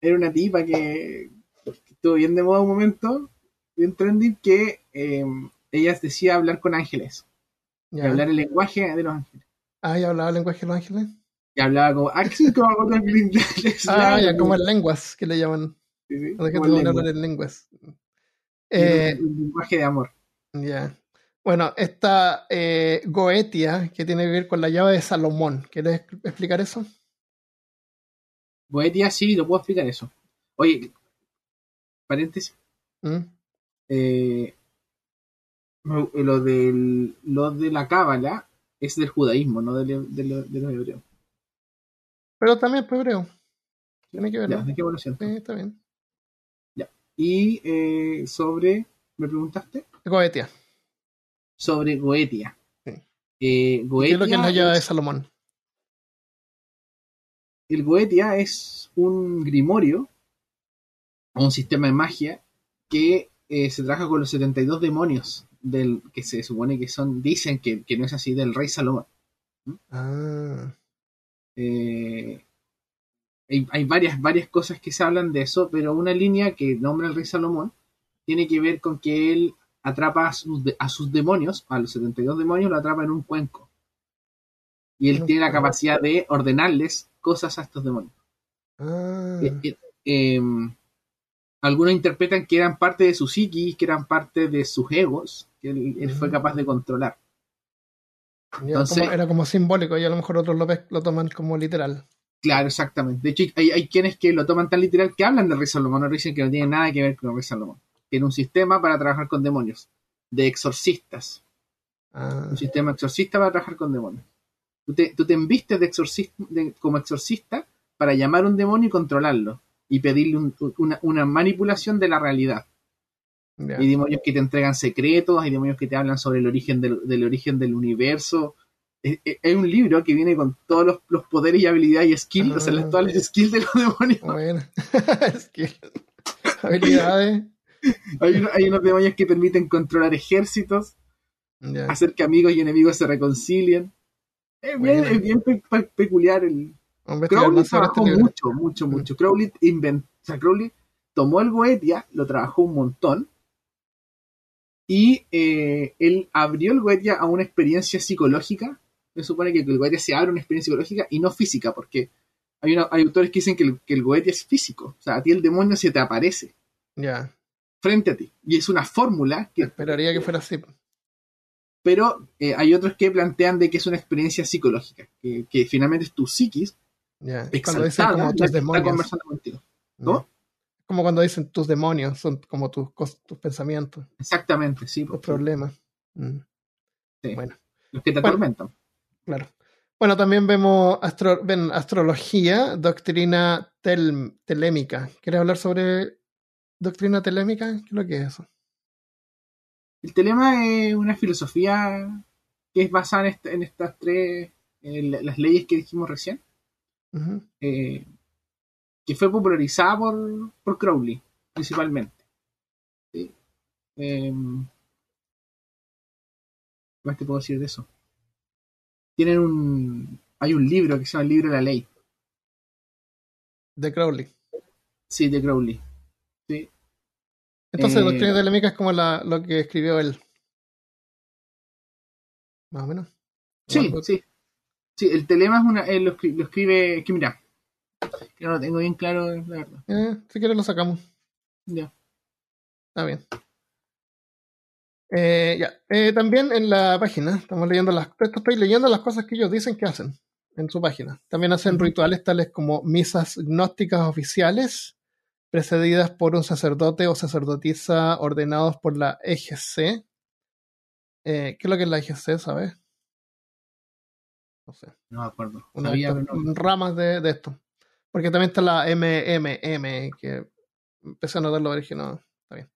Era una tipa que, estuvo bien de moda un momento, bien trending, que eh, ella decía hablar con ángeles. Y hablar el lenguaje de los ángeles. Ah, ¿y hablaba el lenguaje de los ángeles? Y hablaba como, ah, como Ah, ya, como en lenguas, que le llaman. Sí, sí. Como de el hablar lengua. en lenguas. Eh, un lenguaje de amor. ya. Bueno, esta eh, Goetia, que tiene que ver con la llave de Salomón. ¿Quieres explicar eso? Boetia, sí, lo puedo explicar eso. Oye, paréntesis. ¿Mm? eh, me- lo, del, lo de la cábala es del judaísmo, no del- de, lo- de los hebreos. Pero también es hebreo. Tiene que ver, Ya, ¿no? ¿de qué bueno? Sí, está bien. Y eh, sobre, ¿me preguntaste? Goetia. Sobre Goetia. Sí. Eh, ¿Qué es lo que la llave de Salomón? El Goetia es un grimorio, un sistema de magia que eh, se trabaja con los 72 demonios del que se supone que son, dicen que, que no es así, del rey Salomón. Ah, Eh, hay, hay varias, varias cosas que se hablan de eso, pero una línea que nombra el rey Salomón tiene que ver con que él atrapa a sus, a sus demonios, a los 72 demonios, lo atrapa en un cuenco. Y él tiene la capacidad de ordenarles cosas a estos demonios. ah. Eh, eh, eh, algunos interpretan que eran parte de su psiquis, que eran parte de sus egos, que él, él fue Mm. capaz de controlar. Entonces- como- era como simbólico y a lo mejor otros lo, lo toman como literal. Claro, exactamente. De hecho, hay, hay quienes que lo toman tan literal que hablan del rey Salomón, no dicen que no tiene nada que ver con rey Salomón. Tiene un sistema para trabajar con demonios, de exorcistas. Ah, Un sistema exorcista para trabajar con demonios. Tú te, tú te envistes de exorcista, de- como exorcista para llamar a un demonio y controlarlo. Y pedirle un- una, una manipulación de la realidad. ya. Hay demonios que te entregan secretos, hay demonios que te hablan sobre el origen del, del origen del universo. Es, es- es un libro que viene con todos los, los poderes y habilidades y skills, o sea, las- Ah. todas las skills de los demonios. Bueno, habilidades. Hay, uno- hay unos demonios que permiten controlar ejércitos, hacer que amigos y enemigos se reconcilien. Es bien, es bien pe- pe- peculiar. El... Investigar Crowley este trabajó mucho, mucho, Mm. mucho. Crowley, invent... o sea, Crowley tomó el Goetia, lo trabajó un montón, y eh, él abrió el Goetia a una experiencia psicológica. Se supone que el Goetia se abre a una experiencia psicológica y no física, porque hay, una- hay autores que dicen que el, que el Goetia es físico. O sea, a ti el demonio se te aparece Ya, frente a ti. Y es una fórmula que esperaría que fuera así. Pero eh, hay otros que plantean de que es una experiencia psicológica, que, que finalmente es tu psiquis Ya. Y cuando dicen exaltada como tus que está demonios. conversando contigo. ¿no? Como cuando dicen tus demonios, son como tus, tus pensamientos, Exactamente, sí. tus pues, problemas. Mm, sí. Bueno, Los que te Bueno. atormentan. claro. Bueno, también vemos astro- ven, astrología, doctrina tel- telémica. ¿Quieres hablar sobre doctrina telémica? ¿Qué es lo que es eso? El telema es una filosofía que es basada en, esta- en estas tres, en la- las leyes que dijimos recién, eh, que fue popularizada por, por Crowley, principalmente. Sí. Eh, ¿Qué más te puedo decir de eso? Tienen un. Hay un libro que se llama El libro de la ley. De Crowley. Sí, de Crowley. Sí. Entonces, Eh, doctrina telémica es como la, lo que escribió él. Más o menos. Sí, sí. Sí, el telema es una. él lo, escri- lo escribe. Que mira. Que no lo tengo bien claro, la verdad. Eh, si quieres lo sacamos. Ya. Está bien. Eh, ya. Eh, también en la página, estamos leyendo las, esto estoy leyendo las cosas que ellos dicen que hacen en su página. También hacen rituales tales como misas gnósticas oficiales, precedidas por un sacerdote o sacerdotisa ordenados por la EGC. Eh, ¿Qué es lo que es la EGC, sabes? No sé. No me acuerdo. Una Sabía, de pero estas no- ramas de, de esto. Porque también está la MMM, que empecé a notar lo original. Está bien.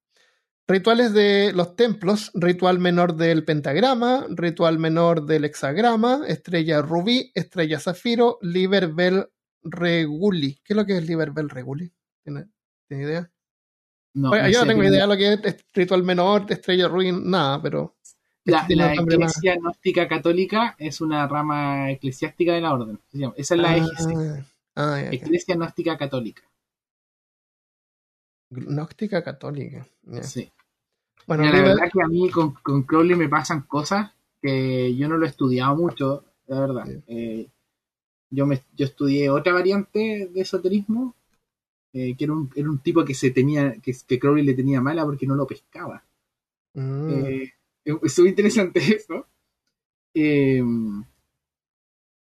Rituales de los templos, ritual menor del pentagrama, ritual menor del hexagrama, estrella rubí, estrella zafiro, liber bel reguli. ¿Qué es lo que es liber bel reguli? ¿Tiene, ¿tiene idea? no, Oye, no yo no tengo idea de lo que es ritual menor, estrella rubí, nada, pero. La, Iglesia Gnóstica Católica es una rama eclesiástica de la orden. Esa es la EGC. Ah, ya. Iglesia Gnóstica Católica. Gnóstica católica. Sí. Bueno, la verdad que a mí con, con Crowley me pasan cosas que yo no lo he estudiado mucho, la verdad. Eh, yo, me, yo estudié otra variante de esoterismo que era un, era un, tipo que se tenía, que, que, Crowley le tenía mala porque no lo pescaba. Mm. es muy interesante eso.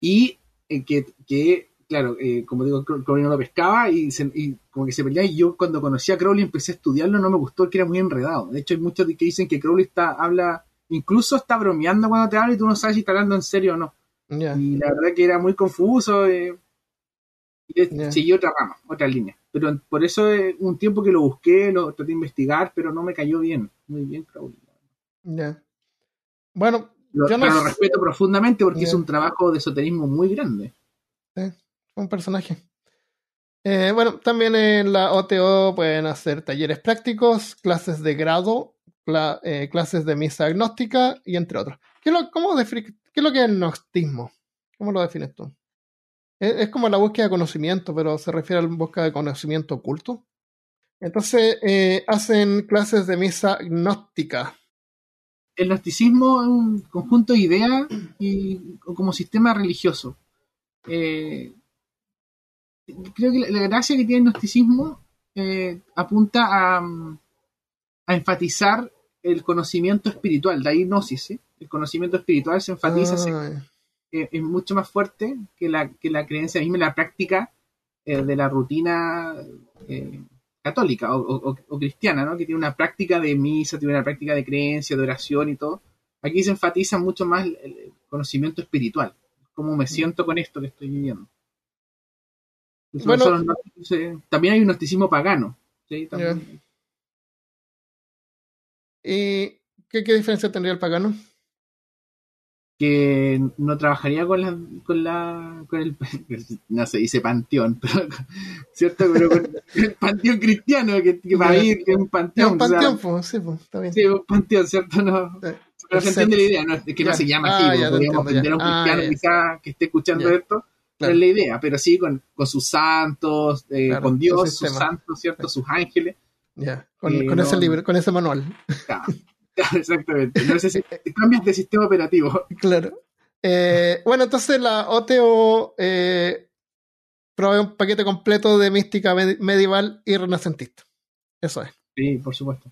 y que, que, claro, como digo, Crowley no lo pescaba y, y, como que se peleaba. Y yo cuando conocí a Crowley empecé a estudiarlo, no me gustó porque era muy enredado. De hecho, hay muchos que dicen que Crowley está, habla incluso está bromeando cuando te habla y tú no sabes si está hablando en serio o no. Y la verdad que era muy confuso. Eh, y siguió otra rama, otra línea. Pero por eso eh, un tiempo que lo busqué, lo traté de investigar, pero no me cayó bien. Muy bien, Crowley. Ya. Bueno, lo, yo no lo respeto profundamente porque es un trabajo de esoterismo muy grande. Sí, un personaje. Eh, bueno, también en la OTO pueden hacer talleres prácticos, clases de grado eh, clases de misa agnóstica y entre otros. ¿Qué es lo, cómo ¿Qué es lo que es el gnostismo? ¿Cómo lo defines tú? Es, como la búsqueda de conocimiento, pero se refiere a la búsqueda de conocimiento oculto. Entonces, eh, hacen clases de misa agnóstica. El gnosticismo es un conjunto de ideas y, como sistema religioso. Eh, creo que la, gracia que tiene el gnosticismo apunta a, a enfatizar el conocimiento espiritual, de ahí gnosis, el conocimiento espiritual se enfatiza, es mucho más fuerte que la, que la creencia misma, la práctica eh, de la rutina eh, católica o, cristiana, ¿no? que tiene una práctica de misa, tiene una práctica de creencia, de oración y todo. Aquí se enfatiza mucho más el, conocimiento espiritual, cómo me siento con esto que estoy viviendo. también hay un gnosticismo pagano. ¿sí? También, ¿Y qué, diferencia tendría el pagano? Que no trabajaría con la, con la, con el, no se dice panteón, pero, ¿cierto? Pero con el panteón cristiano, que, que va a ir, que es un panteón. un panteón, sí, pues, está bien. Sí, un panteón, ¿cierto? No, pero se entiende la idea, no, es que no se llama así, ah, pues, podríamos aprender a un ah, cristiano quizá que esté escuchando esto, no es la idea, pero sí con, con sus santos, eh, con Dios, sus santos, ¿cierto? Sus ángeles ya, con, ese libro, con ese manual. exactamente. No cambias de sistema operativo. Claro. Eh, bueno, entonces la OTO eh, provee un paquete completo de mística medieval y renacentista. Eso es. Sí, por supuesto.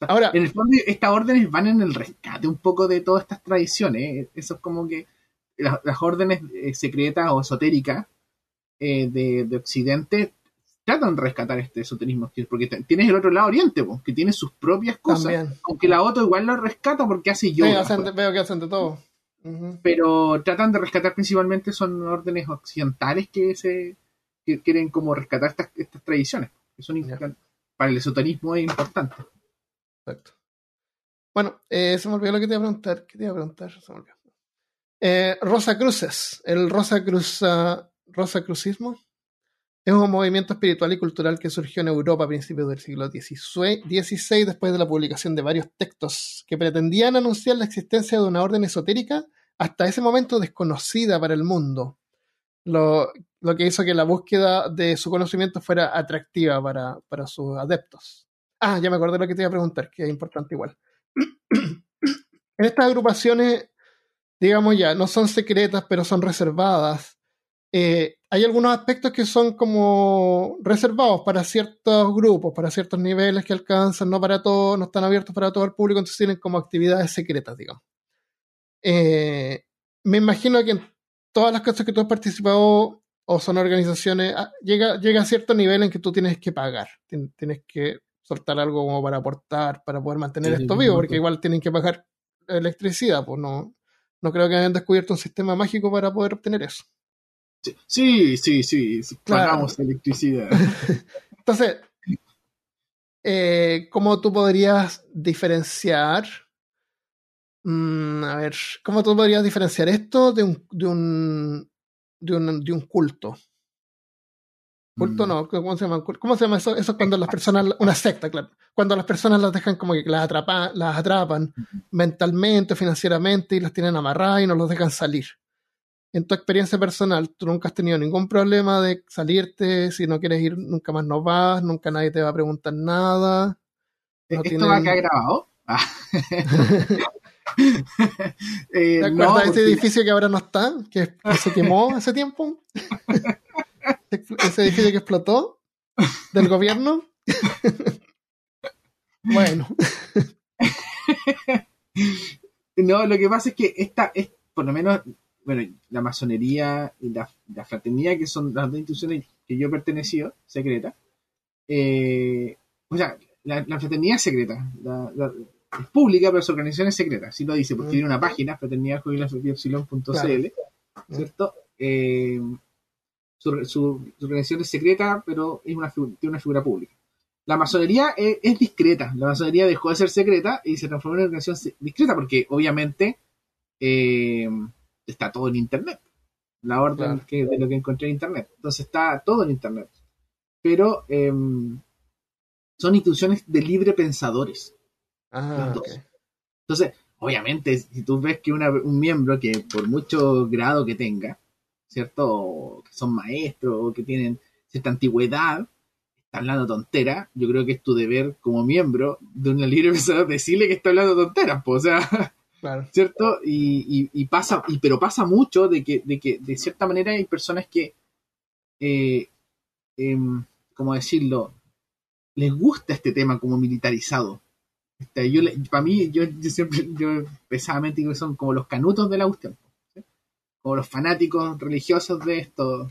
Ahora, en el fondo, estas órdenes van en el rescate un poco de todas estas tradiciones. Eso es como que las, órdenes eh, secretas o esotéricas de, de, Occidente tratan de rescatar este esoterismo, porque tienes el otro lado oriente, que tiene sus propias cosas, aunque la otra igual lo rescata porque hace yoga. Sí, veo que hacen de todo. Pero tratan de rescatar principalmente son órdenes occidentales que se quieren como rescatar estas, estas tradiciones, que son para el esoterismo es importante. Exacto. Bueno, eh, se me olvidó lo que te iba a preguntar. ¿Qué te iba a preguntar? Se me olvidó. Eh, Rosa Cruces, el Rosa Cruz, Rosa Crucismo. Es un movimiento espiritual y cultural que surgió en Europa a principios del siglo XVI después de la publicación de varios textos que pretendían anunciar la existencia de una orden esotérica hasta ese momento desconocida para el mundo, lo, que hizo que la búsqueda de su conocimiento fuera atractiva para, para sus adeptos. Ah, ya me acordé lo que te iba a preguntar, que es importante igual. Estas agrupaciones, digamos ya, no son secretas, pero son reservadas eh, hay algunos aspectos que son como reservados para ciertos grupos, para ciertos niveles que alcanzan, no para todo, no están abiertos para todo el público, entonces tienen como actividades secretas, digamos. Eh, me imagino que en todas las cosas que tú has participado o son organizaciones, ah, llega, llega a cierto nivel en que tú tienes que pagar, tienes que soltar algo como para aportar, para poder mantener esto vivo, porque igual tienen que pagar electricidad, pues no, no creo que hayan descubierto un sistema mágico para poder obtener eso. Sí, sí, sí, pagamos electricidad. Entonces, eh, ¿cómo tú podrías diferenciar? Mm, a ver, ¿cómo tú podrías diferenciar esto de un, de un, de un, de un culto? Culto mm. no, ¿cómo se llama? ¿Cómo se llama eso? Eso es cuando las personas, una secta, claro. Cuando las personas las dejan como que las atrapan, las atrapan mentalmente, financieramente y las tienen amarradas y no los dejan salir en tu experiencia personal, tú nunca has tenido ningún problema de salirte, si no quieres ir, nunca más no vas, nunca nadie te va a preguntar nada. ¿Esto va a quedar grabado? Ah. eh, ¿Te acuerdas de ese edificio que ahora no está? Que, se quemó hace tiempo. ese edificio que explotó. del gobierno. bueno. no, lo que pasa es que esta es, por lo menos, bueno, la masonería y la, fraternidad, que son las dos instituciones que yo he pertenecido, secreta, eh, o sea, la, fraternidad es secreta, es pública, pero su organización es secreta, así lo dice, porque mm. tiene una página, fraternidad.cl, ¿cierto? Eh, su, organización es secreta, pero es una, tiene una figura pública. La masonería es, discreta. La masonería dejó de ser secreta y se transformó en una organización discreta porque obviamente eh, está todo en Internet. La orden que, de lo que encontré en Internet. Entonces está todo en Internet. Pero em, son instituciones de libre pensadores. Ah, Entonces, obviamente, si tú ves que un miembro que por mucho grado que tenga, ¿cierto? que son maestros o que tienen cierta antigüedad, está hablando tontera, yo creo que es tu deber como miembro de una libre pensador decirle que está hablando tonteras, pues, o sea, ¿cierto? Y, pasa, y, pero pasa mucho de que, de que de cierta manera hay personas que, eh, em, ¿cómo decirlo? Les gusta este tema como militarizado. Este, yo, para mí, yo, siempre, yo pesadamente digo que son como los canutos de la cuestión como los fanáticos religiosos de esto.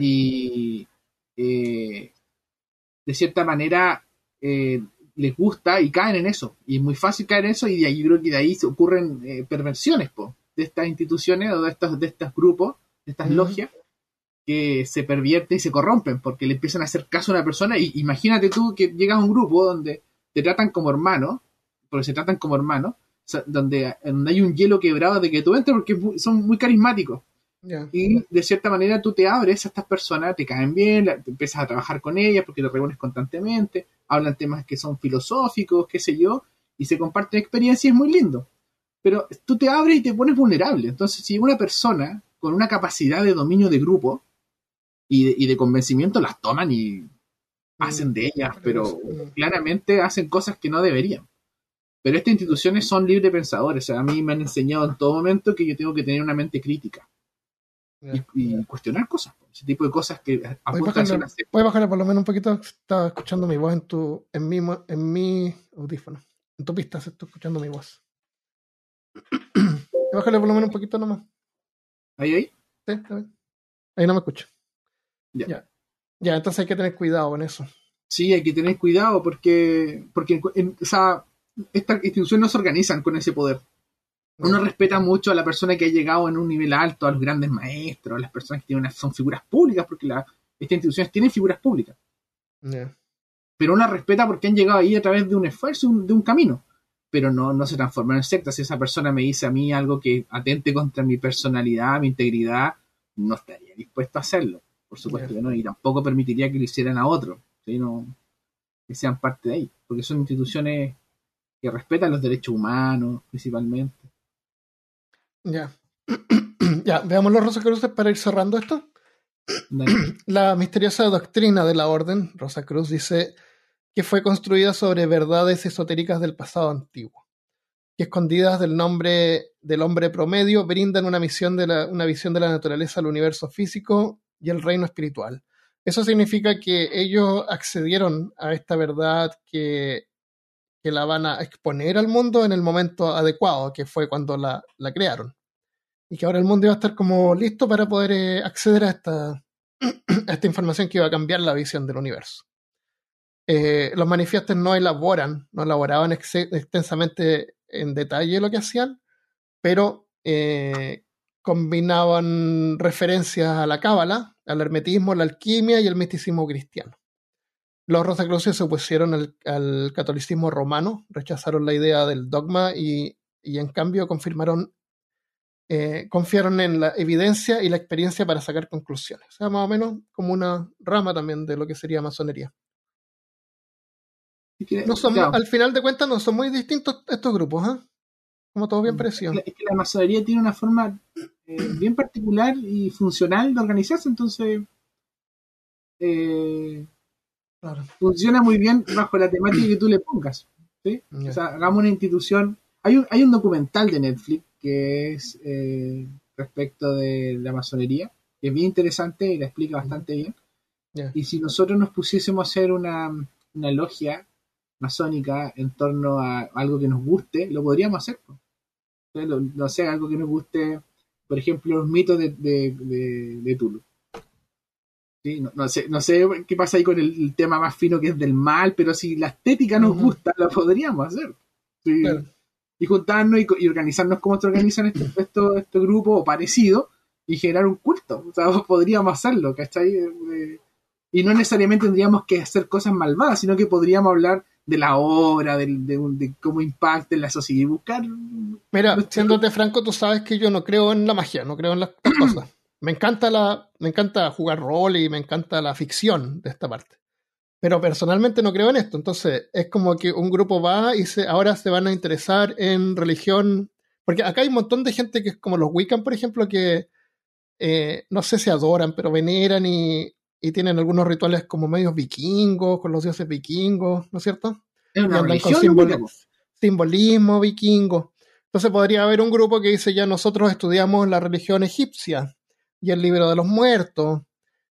Y eh, de cierta manera eh, les gusta y caen en eso. Y es muy fácil caer en eso y de ahí creo que de ahí se ocurren eh, perversiones de estas instituciones o de estos, de estos grupos, de estas logias, que se pervierten y se corrompen porque le empiezan a hacer caso a una persona. Y imagínate tú que llegas a un grupo donde te tratan como hermano, porque se tratan como hermanos, donde, hay un hielo quebrado de que tú entres porque son muy carismáticos. Y de cierta manera tú te abres a estas personas, te caen bien, te empiezas a trabajar con ellas porque te reúnes constantemente, hablan temas que son filosóficos, qué sé yo, y se comparten experiencias, es muy lindo. Pero tú te abres y te pones vulnerable. Entonces, si una persona con una capacidad de dominio de grupo y de, convencimiento las toman y hacen de ellas, pero claramente hacen cosas que no deberían. Pero estas instituciones son libre pensadores. a mí me han enseñado en todo momento que yo tengo que tener una mente crítica. Y, cuestionar cosas. Ese tipo de cosas que apuntan a Puedes bajarle por lo menos un poquito. Estaba escuchando mi voz en tu, en mi, en mi audífono. En tu pista se está escuchando mi voz. Bájale por lo menos un poquito nomás. ¿Ahí, ahí? Sí, está bien. Ahí no me escucho. Ya. ya. entonces hay que tener cuidado con eso. Sí, hay que tener cuidado porque, porque o sea, estas instituciones no se organizan con ese poder. Uno respeta mucho a la persona que ha llegado en un nivel alto, a los grandes maestros, a las personas que tienen son figuras públicas, porque la, estas instituciones tienen figuras públicas. Pero uno respeta porque han llegado ahí a través de un esfuerzo, de un camino. Pero no, no se transforman en sectas. Si esa persona me dice a mí algo que atente contra mi personalidad, mi integridad, no estaría dispuesto a hacerlo. Por supuesto que no. Y tampoco permitiría que lo hicieran a otro. que sean parte de ahí. Porque son instituciones que respetan los derechos humanos, principalmente. Ya. ya, veamos los Rosacruces para ir cerrando esto. La misteriosa doctrina de la orden, Rosacruz, dice que fue construida sobre verdades esotéricas del pasado antiguo, que escondidas del nombre del hombre promedio brindan una, misión de la, una visión de la naturaleza al universo físico y el reino espiritual. Eso significa que ellos accedieron a esta verdad que que la van a exponer al mundo en el momento adecuado, que fue cuando la, crearon. Y que ahora el mundo iba a estar como listo para poder eh, acceder a esta, esta información que iba a cambiar la visión del universo. Eh, los manifiestos no elaboran, no elaboraban extensamente en detalle lo que hacían, pero eh, combinaban referencias a la cábala, al hermetismo, la alquimia y el misticismo cristiano. Los rosacruces se opusieron al, catolicismo romano, rechazaron la idea del dogma y, en cambio confirmaron, eh, confiaron en la evidencia y la experiencia para sacar conclusiones. O sea, más o menos como una rama también de lo que sería masonería. No son, Al final de cuentas no son muy distintos estos grupos, ¿eh? Como todo bien mm, parecido. Es que la masonería tiene una forma eh, bien particular y funcional de organizarse, entonces eh, Funciona muy bien bajo la temática que tú le pongas. O sea, hagamos una institución. Hay un, hay un documental de Netflix que es eh, respecto de la masonería, que es bien interesante y la explica bastante bien. Y si nosotros nos pusiésemos a hacer una, una logia masónica en torno a algo que nos guste, lo podríamos hacer. No sé, algo que nos guste, por ejemplo, los mitos de, de, de, Tulu. No, sé, no sé qué pasa ahí con el, tema más fino que es del mal, pero si la estética nos gusta, lo podríamos hacer. Y juntarnos y, organizarnos como se organizan estos esto, este grupos o parecido y generar un culto. O sea, podríamos hacerlo, ¿cachai? Eh, y no necesariamente tendríamos que hacer cosas malvadas, sino que podríamos hablar de la obra, de, cómo impacta en la sociedad y buscar. Mira, siéndote franco, tú sabes que yo no creo en la magia, no creo en las cosas. Me encanta, la, me encanta jugar rol y me encanta la ficción de esta parte. Pero personalmente no creo en esto. Entonces, es como que un grupo va y se, ahora se van a interesar en religión. Porque acá hay un montón de gente que es como los Wiccan, por ejemplo, que eh, no sé si adoran, pero veneran y, y tienen algunos rituales como medios vikingos, con los dioses vikingos, ¿no es cierto? Es una con simbolismo, vikingo. Entonces podría haber un grupo que dice ya nosotros estudiamos la religión egipcia y el libro de los muertos.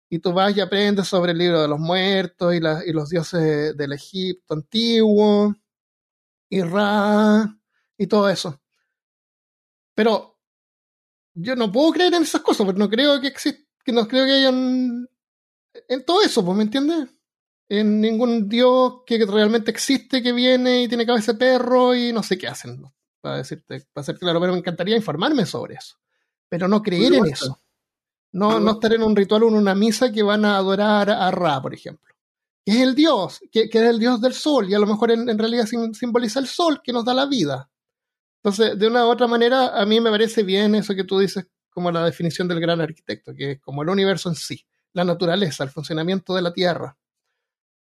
Y tú vas y aprendes sobre el libro de los muertos y, y los dioses del Egipto antiguo, y Ra, y todo eso. Pero yo no puedo creer en esas cosas, porque no creo que exista, que no creo que hayan en todo eso, pues, ¿me entiendes? En ningún dios que realmente existe que viene y tiene cabeza de perro y no sé qué hacen, para decirte, para ser claro, pero me encantaría informarme sobre eso, pero no creer en eso. No, no estar en un ritual o en una misa que van a adorar a Ra, por ejemplo. Que es el dios, que, que es el dios del sol, y a lo mejor en, en realidad simboliza el sol que nos da la vida. Entonces, de una u otra manera, a mí me parece bien eso que tú dices como la definición del gran arquitecto, que es como el universo en sí la naturaleza, el funcionamiento de la Tierra.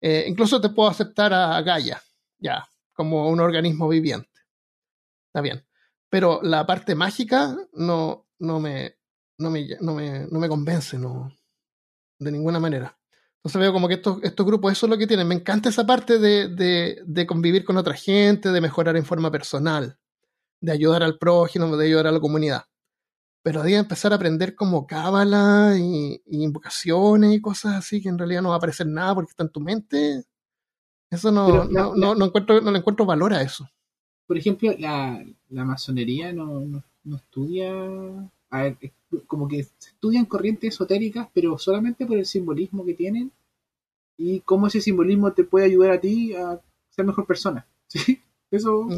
Eh, incluso te puedo aceptar a Gaia, ya, como un organismo viviente. Está bien. Pero la parte mágica no, no, me, no, me, no, me, no me convence, no, de ninguna manera. Entonces veo como que estos, estos grupos eso es lo que tienen. Me encanta esa parte de, de, de convivir con otra gente, de mejorar en forma personal, de ayudar al prójimo, de ayudar a la comunidad pero de empezar a aprender como cábala y, invocaciones y cosas así que en realidad no va a aparecer nada porque está en tu mente. Eso no, no, no, encuentro, no le encuentro valor a eso. Por ejemplo, la, la masonería no, no, estudia. A ver, como que estudian corrientes esotéricas, pero solamente por el simbolismo que tienen y cómo ese simbolismo te puede ayudar a ti a ser mejor persona. ¿Sí? Eso.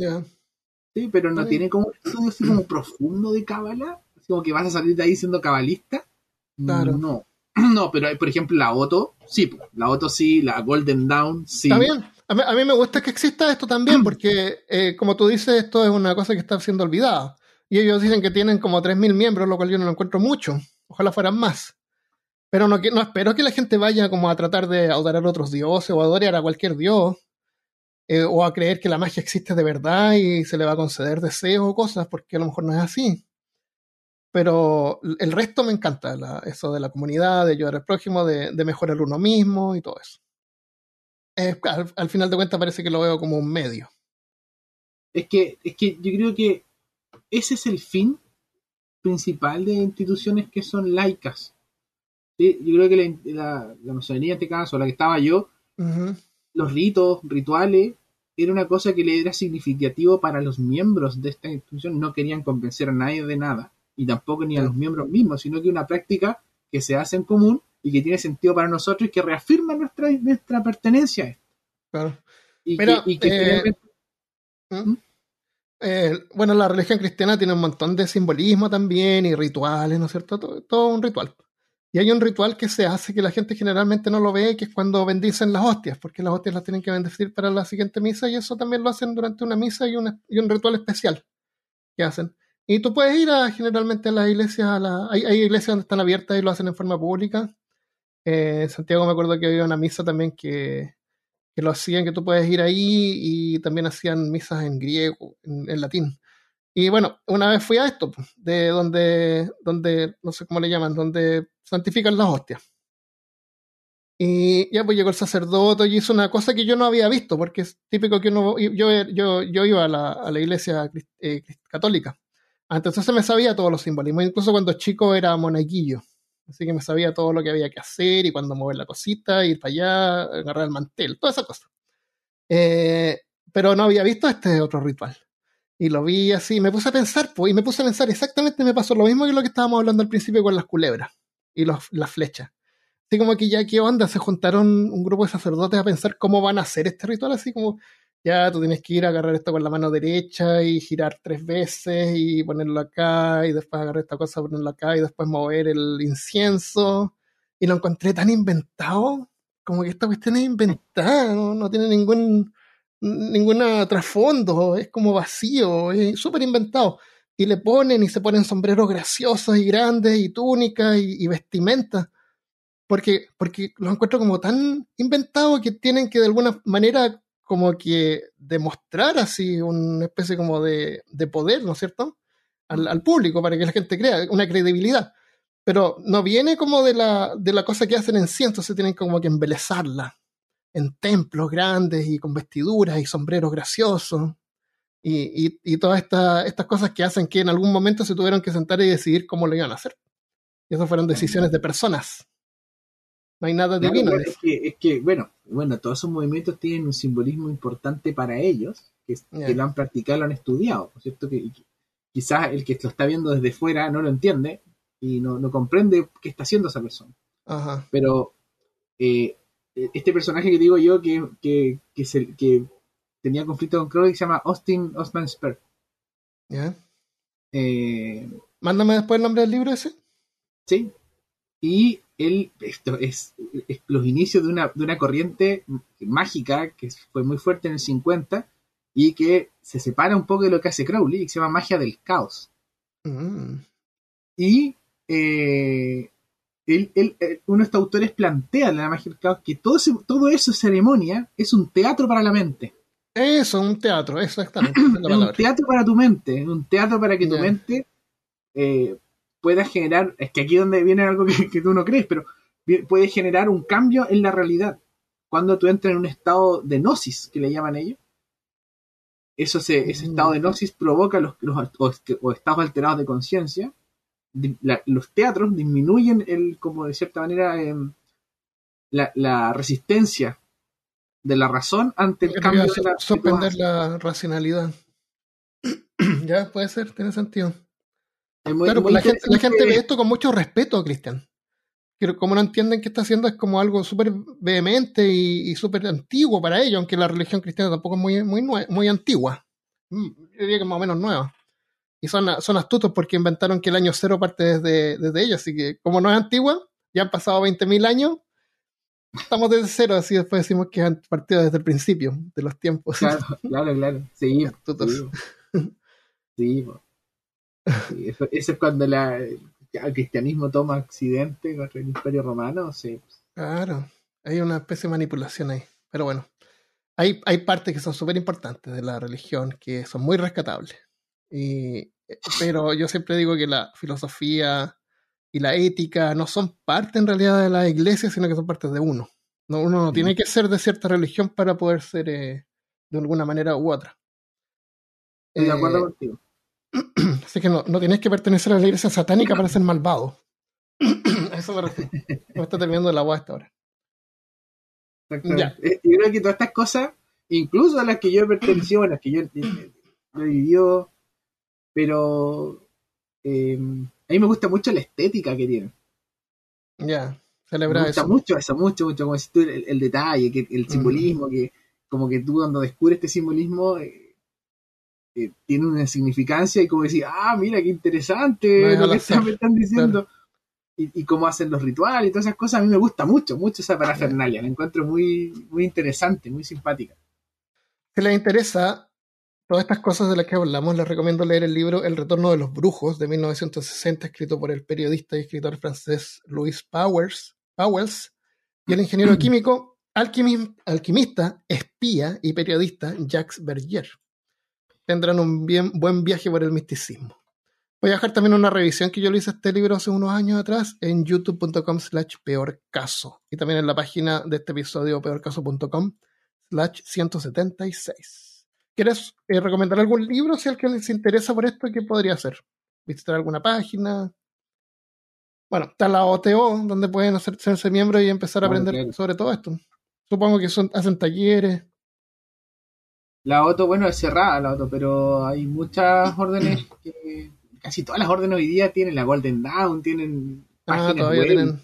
Sí, pero no tiene como un estudio así como profundo de cábala como que vas a salir de ahí siendo cabalista. Claro. No. No, pero por ejemplo la Otto, sí, la Otto sí, la Golden Dawn, sí. Está bien. A mí, me gusta que exista esto también, porque eh, como tú dices, esto es una cosa que está siendo olvidada. Y ellos dicen que tienen como 3.000 miembros, lo cual yo no lo encuentro mucho. Ojalá fueran más. Pero no, no espero que la gente vaya como a tratar de adorar a otros dioses o adorar a cualquier dios. Eh, o a creer que la magia existe de verdad y se le va a conceder deseos o cosas, porque a lo mejor no es así pero el resto me encanta, eso de la comunidad, de ayudar al prójimo, de, mejorar uno mismo y todo eso. al, final de cuentas parece que lo veo como un medio. Es que, es que yo creo que ese es el fin principal de instituciones que son laicas. Yo creo que la, la, masonería en este caso, la que estaba yo, los ritos, rituales, era una cosa que le era significativo para los miembros de esta institución, no querían convencer a nadie de nada y tampoco ni a los miembros mismos, sino que una práctica que se hace en común y que tiene sentido para nosotros y que reafirma nuestra, nuestra pertenencia a esto. Claro. Y que, eh, ¿Mm? ¿Mm? Eh, bueno, la religión cristiana tiene un montón de simbolismo también y rituales, ¿no es cierto? Todo, un ritual. Y hay un ritual que se hace que la gente generalmente no lo ve, que es cuando bendicen las hostias, porque las hostias las tienen que bendecir para la siguiente misa y eso también lo hacen durante una misa y, y un ritual especial que hacen. Y tú puedes ir generalmente a las iglesias, la, hay, iglesias donde están abiertas y lo hacen en forma pública. Eh, en Santiago me acuerdo que había una misa también que, que, lo hacían, que tú puedes ir ahí y también hacían misas en griego, en, latín. Y bueno, una vez fui a esto, de donde, donde, no sé cómo le llaman, donde santifican las hostias. Y ya pues llegó el sacerdote y hizo una cosa que yo no había visto, porque es típico que uno, yo, yo, yo iba a la, a la iglesia eh, católica entonces se me sabía todos los simbolismos. Incluso cuando chico era monaguillo. Así que me sabía todo lo que había que hacer y cuándo mover la cosita, ir para allá, agarrar el mantel, toda esa cosa. Eh, pero no había visto este otro ritual. Y lo vi así, me puse a pensar, pues, y me puse a pensar exactamente, me pasó lo mismo que lo que estábamos hablando al principio con las culebras y los, las flechas. Así como que ya, ¿qué onda? Se juntaron un grupo de sacerdotes a pensar cómo van a hacer este ritual, así como, ya tú tienes que ir a agarrar esto con la mano derecha y girar tres veces y ponerlo acá y después agarrar esta cosa, ponerlo acá y después mover el incienso. Y lo encontré tan inventado, como que esta cuestión es inventada, no, tiene ningún ninguna trasfondo, es como vacío, es súper inventado. Y le ponen y se ponen sombreros graciosos y grandes y túnicas y, vestimentas porque, porque lo encuentro como tan inventado que tienen que de alguna manera como que demostrar así una especie como de, de poder, ¿no es cierto? Al, público, para que la gente crea, una credibilidad. Pero no viene como de la, de la cosa que hacen en sí, entonces tienen como que embelezarla en templos grandes y con vestiduras y sombreros graciosos y, y, y todas estas cosas que hacen que en algún momento se tuvieron que sentar y decidir cómo lo iban a hacer. Y esas fueron decisiones de personas. No hay nada divino. es, que, es que, bueno, bueno, todos esos movimientos tienen un simbolismo importante para ellos, que, lo han practicado, lo han estudiado, ¿no es cierto? Que, quizás el que lo está viendo desde fuera no lo entiende y no, no comprende qué está haciendo esa persona. Ajá. Pero eh, este personaje que digo yo que, que, que, que tenía conflicto con Crowley se llama Austin Osman Spur. ¿Ya? Eh, Mándame después el nombre del libro ese. Sí. Y él, esto es, los inicios de una, de una corriente mágica que fue muy fuerte en el 50 y que se separa un poco de lo que hace Crowley, que se llama magia del caos. Mm. Y eh, él, eh, uno de estos autores plantea en la magia del caos que todo, todo eso, ceremonia, es un teatro para la mente. Eso, un teatro, exactamente. es un teatro para tu mente, un teatro para que tu mente eh, pueda generar, es que aquí donde viene algo que, tú no crees, pero puede generar un cambio en la realidad. Cuando tú entras en un estado de gnosis, que le llaman ellos, eso ese mm. estado de gnosis provoca los, o, estados alterados de conciencia. Los teatros disminuyen el, como de cierta manera, em, la, resistencia de la razón ante el cambio de la suspender la racionalidad. ya puede ser, tiene sentido claro, pues la, gente, ve esto con mucho respeto, Cristian. Pero como no entienden que está haciendo, es como algo súper vehemente y, súper antiguo para ellos, aunque la religión cristiana tampoco es muy, muy, muy antigua. Mm, yo diría que más o menos nueva. Y son, son astutos porque inventaron que el año cero parte desde, desde ellos. Así que, como no es antigua, ya han pasado 20.000 años, estamos desde cero. Así después decimos que han partido desde el principio de los tiempos. Claro, claro, claro. Sí, astutos. Sí, eso, es cuando la, el cristianismo toma accidente contra el imperio romano. Sí. Claro, hay una especie de manipulación ahí. Pero bueno, hay, hay partes que son súper importantes de la religión que son muy rescatables. Y, pero yo siempre digo que la filosofía y la ética no son parte en realidad de la iglesia, sino que son partes de uno. No, uno no tiene que ser de cierta religión para poder ser eh, de alguna manera u otra. Estoy de acuerdo eh, contigo. Así que no, no tienes que pertenecer a la iglesia satánica para ser malvado. Eso me refiero. Me está terminando la agua hasta ahora. Ya. Eh, yo creo que todas estas cosas, incluso a las que yo he pertenecido, a las que yo he vivido, pero eh, a mí me gusta mucho la estética que tienen. Ya, celebrar me gusta mucho eso, mucho, mucho, como si tú, el, detalle, que, el simbolismo, que como que tú cuando descubres este simbolismo, eh, tiene una significancia y como decir, ah, mira qué interesante lo que me están diciendo. Y, cómo hacen los rituales y todas esas cosas, a mí me gusta mucho, mucho esa parafernalia, la encuentro muy, muy interesante, muy simpática. Si les interesa todas estas cosas de las que hablamos, les recomiendo leer el libro El retorno de los brujos de 1960, escrito por el periodista y escritor francés Louis Powers, Powells y el ingeniero químico, alquimista, espía y periodista Jacques Berger tendrán un bien, buen viaje por el misticismo. Voy a dejar también una revisión que yo le hice a este libro hace unos años atrás en youtube.com slash peorcaso y también en la página de este episodio peorcaso.com slash 176. ¿Quieres eh, recomendar algún libro si a alguien les interesa por esto? ¿Qué podría hacer? ¿Visitar alguna página? Bueno, está la OTO, donde pueden hacerse miembros y empezar a aprender sobre todo esto. Supongo que son, hacen talleres. La OTO, bueno, es cerrada la OTO, pero hay muchas órdenes que casi todas las órdenes hoy día tienen la Golden Dawn, tienen ah, todavía tienen,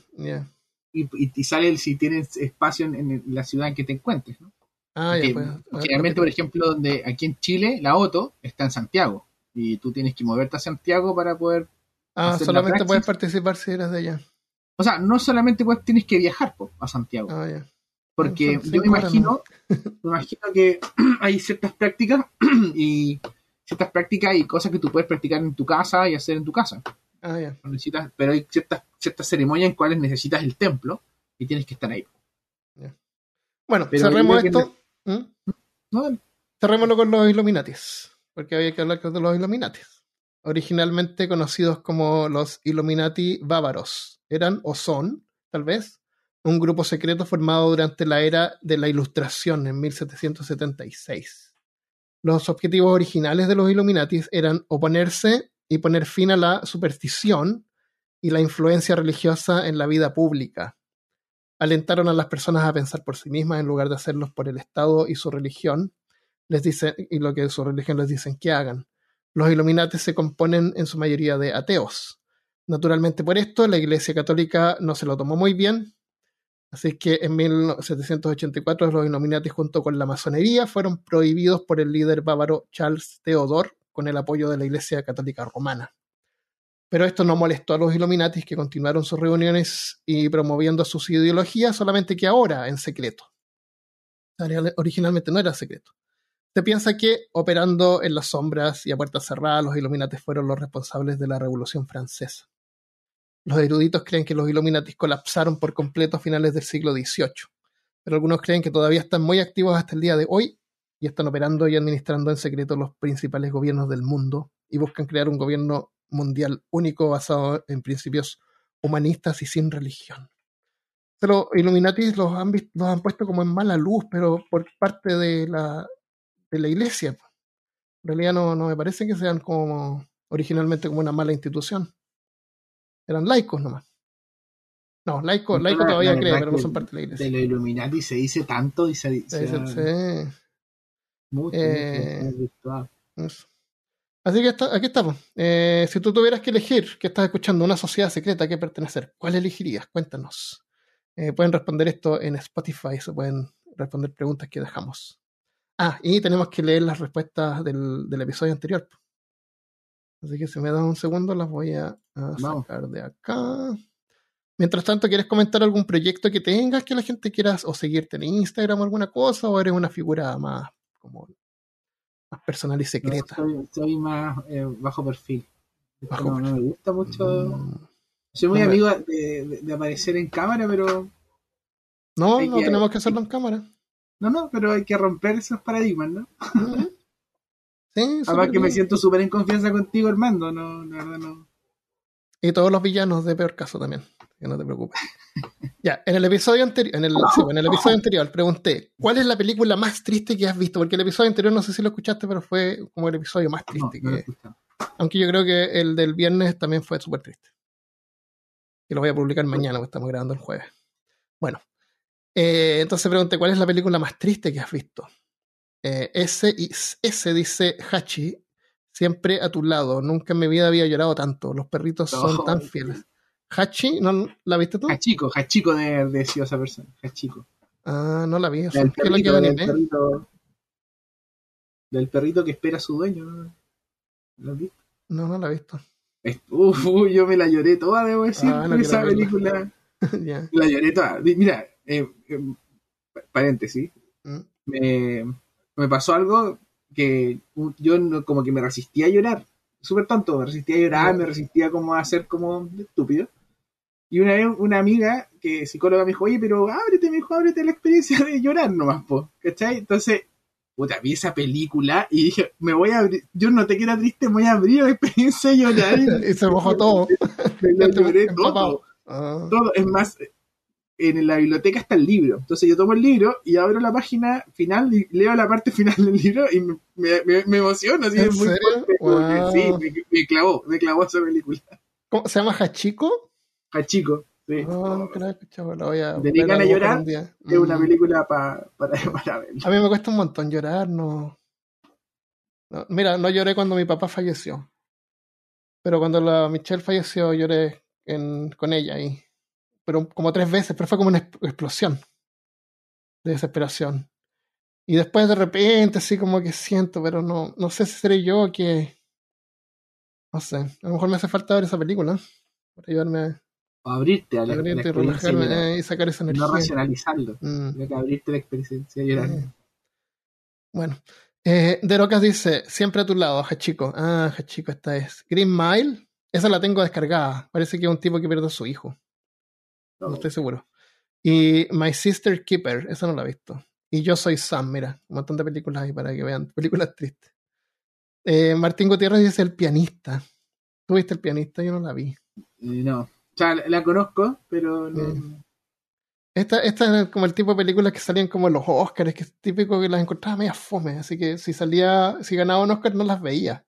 y, sale si tienes espacio en, la ciudad en que te encuentres, ¿no? Ah, ya, pues, Generalmente, por ejemplo, donde aquí en Chile, la OTO está en Santiago y tú tienes que moverte a Santiago para poder. Ah, solamente puedes participar si eres de allá. O sea, no solamente puedes, tienes que viajar a Santiago. Ah, ya. Porque yo me imagino, me imagino que hay ciertas prácticas y ciertas prácticas y cosas que tú puedes practicar en tu casa y hacer en tu casa. Ah, ya. Necesitas, pero hay ciertas, ciertas ceremonias en cuales necesitas el templo y tienes que estar ahí. Bueno, cerremos esto. ¿Mm? Cerrémoslo con los Illuminatis, porque había que hablar de los Illuminatis. Originalmente conocidos como los Illuminati bávaros. Eran o son, tal vez, un grupo secreto formado durante la era de la Ilustración en 1776. Los objetivos originales de los Illuminatis eran oponerse y poner fin a la superstición y la influencia religiosa en la vida pública. Alentaron a las personas a pensar por sí mismas en lugar de hacerlos por el Estado y su religión, les dicen, y lo que su religión les dicen que hagan. Los Illuminatis se componen en su mayoría de ateos. Naturalmente por esto la Iglesia Católica no se lo tomó muy bien Así que en 1784 los Illuminati junto con la masonería fueron prohibidos por el líder bávaro Charles Theodore con el apoyo de la Iglesia Católica Romana. Pero esto no molestó a los Illuminatis que continuaron sus reuniones y promoviendo sus ideologías, solamente que ahora en secreto. Originalmente no era secreto. Se piensa que, operando en las sombras y a puertas cerradas, los Illuminatis fueron los responsables de la Revolución Francesa. Los eruditos creen que los Illuminatis colapsaron por completo a finales del siglo XVIII, pero algunos creen que todavía están muy activos hasta el día de hoy y están operando y administrando en secreto los principales gobiernos del mundo y buscan crear un gobierno mundial único basado en principios humanistas y sin religión. Los Illuminatis los han, los han puesto como en mala luz, pero por parte de la, de la iglesia. En realidad no, no me parece que sean como originalmente como una mala institución. Eran laicos nomás. No, laicos, laico todavía creen, pero no son parte de la iglesia. De los Illuminati se dice tanto y se, dice. sí. Mucho, eh, Así que aquí estamos. Eh, si tú tuvieras que elegir, que estás escuchando, una sociedad secreta a qué pertenecer, ¿cuál elegirías? Cuéntanos. Eh, pueden responder esto en Spotify, se pueden responder preguntas que dejamos. Ah, y tenemos que leer las respuestas del, del episodio anterior. Así que si me dan un segundo, las voy a, sacar de acá. Mientras tanto, ¿quieres comentar algún proyecto que tengas que la gente quiera o seguirte en Instagram o alguna cosa? ¿O eres una figura más como más personal y secreta? soy, más eh, bajo perfil. no, me gusta mucho. Mm. Soy muy amigo de, aparecer en cámara, pero. No, no tenemos que hacerlo en cámara. No, no, pero hay que romper esos paradigmas, ¿no? Mm. Sí, Además que me siento súper en confianza contigo, Armando. No, la verdad no. Y todos los villanos de peor caso también. Que no te preocupes. ya, en el episodio anterior, en el, en el episodio anterior pregunté, ¿cuál es la película más triste que has visto? Porque el episodio anterior no sé si lo escuchaste, pero fue como el episodio más triste. que, aunque yo creo que el del viernes también fue súper triste. Y lo voy a publicar mañana, porque estamos grabando el jueves. Bueno, eh, entonces pregunté, ¿cuál es la película más triste que has visto? Eh, ese, ese dice Hachi, siempre a tu lado. Nunca en mi vida había llorado tanto. Los perritos son tan fieles. Hachi, ¿no la viste tú? Hachico, Hachico de, de esa persona. Hachico. Ah, no la vi. del, perrito, del, perrito, del perrito que espera a su dueño. ¿no? ¿La has visto? No, no la he visto. Uf, yo me la lloré toda, debo decir, ah, esa película. La lloré toda. Mira, eh, eh, paréntesis. ¿Mm? Me, me pasó algo que yo como que me resistía a llorar, súper tonto, me resistía a llorar, me resistía como a ser como estúpido. Y una vez una amiga que psicóloga me dijo, oye, pero ábrete, me dijo, ábrete la experiencia de llorar nomás, po, ¿cachai? Entonces, puta, vi esa película y dije, me voy a abrir, yo no te quiero triste, me voy a abrir la experiencia de llorar. y se mojó todo. Me, lloré todo. Ah. Todo, es más, en la biblioteca está el libro. Entonces yo tomo el libro y abro la página final y leo la parte final del libro y me, me, me emociono. Así es muy fuerte. Sí, me, clavó, me clavó esa película. ¿Cómo, ¿Se llama Hachiko? Hachiko. Sí. No, he escuchado, la voy a. ¿Te a llorar? Es una mm. película para, para ver. A mí me cuesta un montón llorar, no. no. Mira, no lloré cuando mi papá falleció. Pero cuando la Michelle falleció, lloré en, con ella ahí. Pero como tres veces, pero fue como una explosión de desesperación. Y después de repente, así como que siento, pero no, no sé si seré yo que. No sé, a lo mejor me hace falta ver esa película para ayudarme a. O abrirte a la, abrirte y relajarme y sacar esa energía. No racionalizarlo, mm. que abrirte la experiencia. Eh. Bueno, eh, De Rocas dice: Siempre a tu lado, Hachiko. Ah, Hachiko, esta es. Green Mile, esa la tengo descargada. Parece que es un tipo que pierde a su hijo. No, estoy seguro. Y My Sister Keeper, esa no la he visto. Y Yo Soy Sam, mira, un montón de películas ahí para que vean, películas tristes. Eh, Martín Gutiérrez dice El pianista. ¿Tú viste El pianista? Yo no la vi. Eh, no, o sea, la, conozco, pero no. Eh, esta, esta es como el tipo de películas que salían como en los Oscars, que es típico que las encontraba media fome, así que si salía, si ganaba un Oscar no las veía.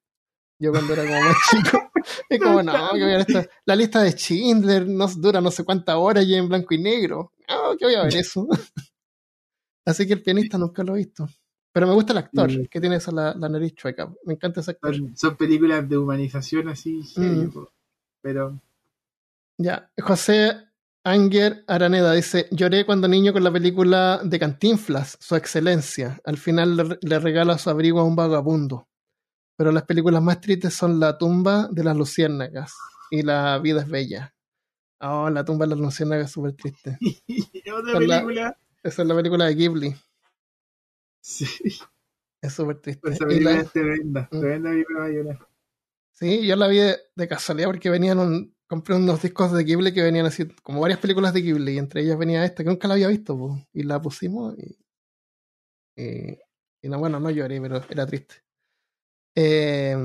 Yo cuando era como más chico. Es como, no, que voy a ver La lista de Schindler no, dura no sé cuántas horas y en blanco y negro. No, que voy a ver eso. Así que el pianista nunca lo he visto. Pero me gusta el actor, que tiene esa la, nariz chueca. Me encanta ese actor. Son, películas de humanización así, mm. pero. Ya, José Anger Araneda dice: Lloré cuando niño con la película de Cantinflas, Su Excelencia. Al final le, regala su abrigo a un vagabundo. Pero las películas más tristes son La tumba de las luciérnagas y La vida es bella. Oh, La tumba de las luciérnagas es súper triste. otra película? Esa es la película de Ghibli. Sí. Es súper triste. Esa película es tremenda. Mm. Tremenda película Sí, yo la vi de, casualidad porque venían un, compré unos discos de Ghibli que venían así, como varias películas de Ghibli, y entre ellas venía esta, que nunca la había visto, y la pusimos, y, y, no, bueno, no lloré, pero era triste. Eh,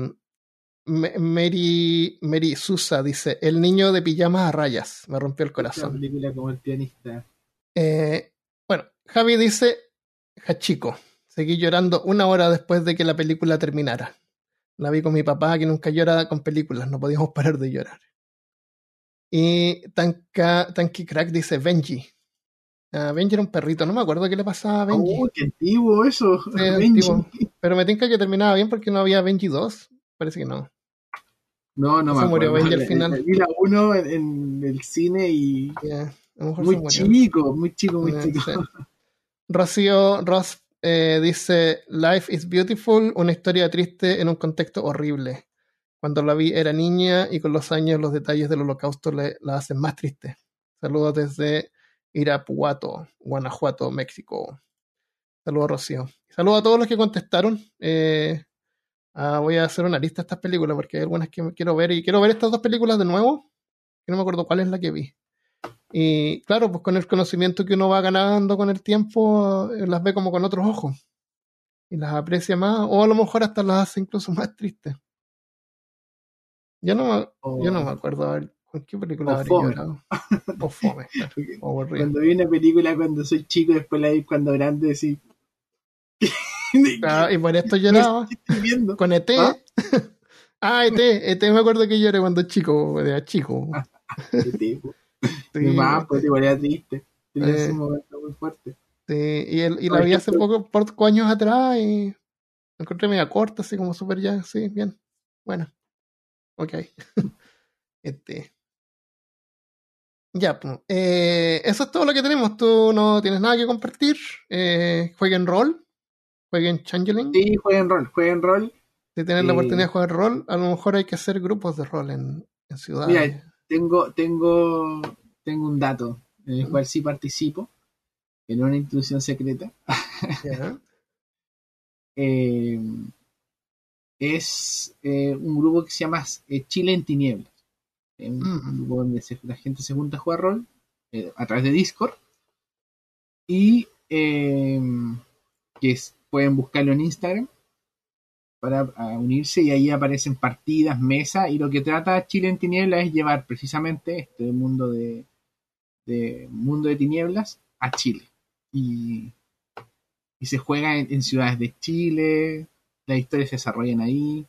Mary, Mary Susa dice, el niño de pijamas a rayas, me rompió el corazón. película como el pianista. Eh, bueno, Javi dice, Hachiko, seguí llorando una hora después de que la película terminara. La vi con mi papá, que nunca llora con películas, no podíamos parar de llorar. Y Tanka, Tanky Crack dice Benji. Uh, Benji era un perrito, no me acuerdo qué le pasaba a Benji. Oh, qué antiguo eso. Pero me tinca que terminaba bien porque no había Benji 2. Parece que no. No, no Se murió Benji al final. Vi la 1 en, el cine y muy chico, muy chico, muy chico. Rocío Ross eh, dice: Life is Beautiful, una historia triste en un contexto horrible. Cuando la vi era niña y con los años los detalles del holocausto le, la hacen más triste. Saludos desde Irapuato, Guanajuato, México. Saludos, Rocío. Saludos a todos los que contestaron. Eh, ah, voy a hacer una lista de estas películas porque hay algunas que quiero ver y quiero ver estas dos películas de nuevo. Que no me acuerdo cuál es la que vi. Y claro, pues con el conocimiento que uno va ganando con el tiempo, eh, las ve como con otros ojos. Y las aprecia más, o a lo mejor hasta las hace incluso más tristes. Yo no, yo no me acuerdo a ver con qué película habría llorado. O fome, Cuando vi una película cuando soy chico, después la vi cuando grande, sí. y por esto lloraba. Con ET. ¿Ah? ah, ET, ET me acuerdo que lloré cuando chico, era chico. ET, Sí, más, pues igual era triste. Tenía eh, momento muy fuerte. Sí, y, y la vi hace poco, por años atrás, y me encontré media corta, así como súper ya, sí, bien. Bueno, ok. este. Ya, pues, eh, eso es todo lo que tenemos. Tú no tienes nada que compartir. Eh, jueguen rol. Jueguen Changeling. Sí, jueguen rol. Jueguen rol. Si tienen la oportunidad de jugar rol, a lo mejor hay que hacer grupos de rol en, en ciudades tengo, tengo, tengo un dato en el cual sí participo en una institución secreta. Eh, es eh, un grupo que se llama eh, Chile en Tinieblas. Un, mm. grupo donde la gente se junta a jugar rol a través de Discord. Y que pueden buscarlo en Instagram para unirse y ahí aparecen partidas, mesa y lo que trata Chile en Tinieblas es llevar precisamente este mundo de, mundo de tinieblas a Chile. Y, se juega en, ciudades de Chile, las historias se desarrollan ahí,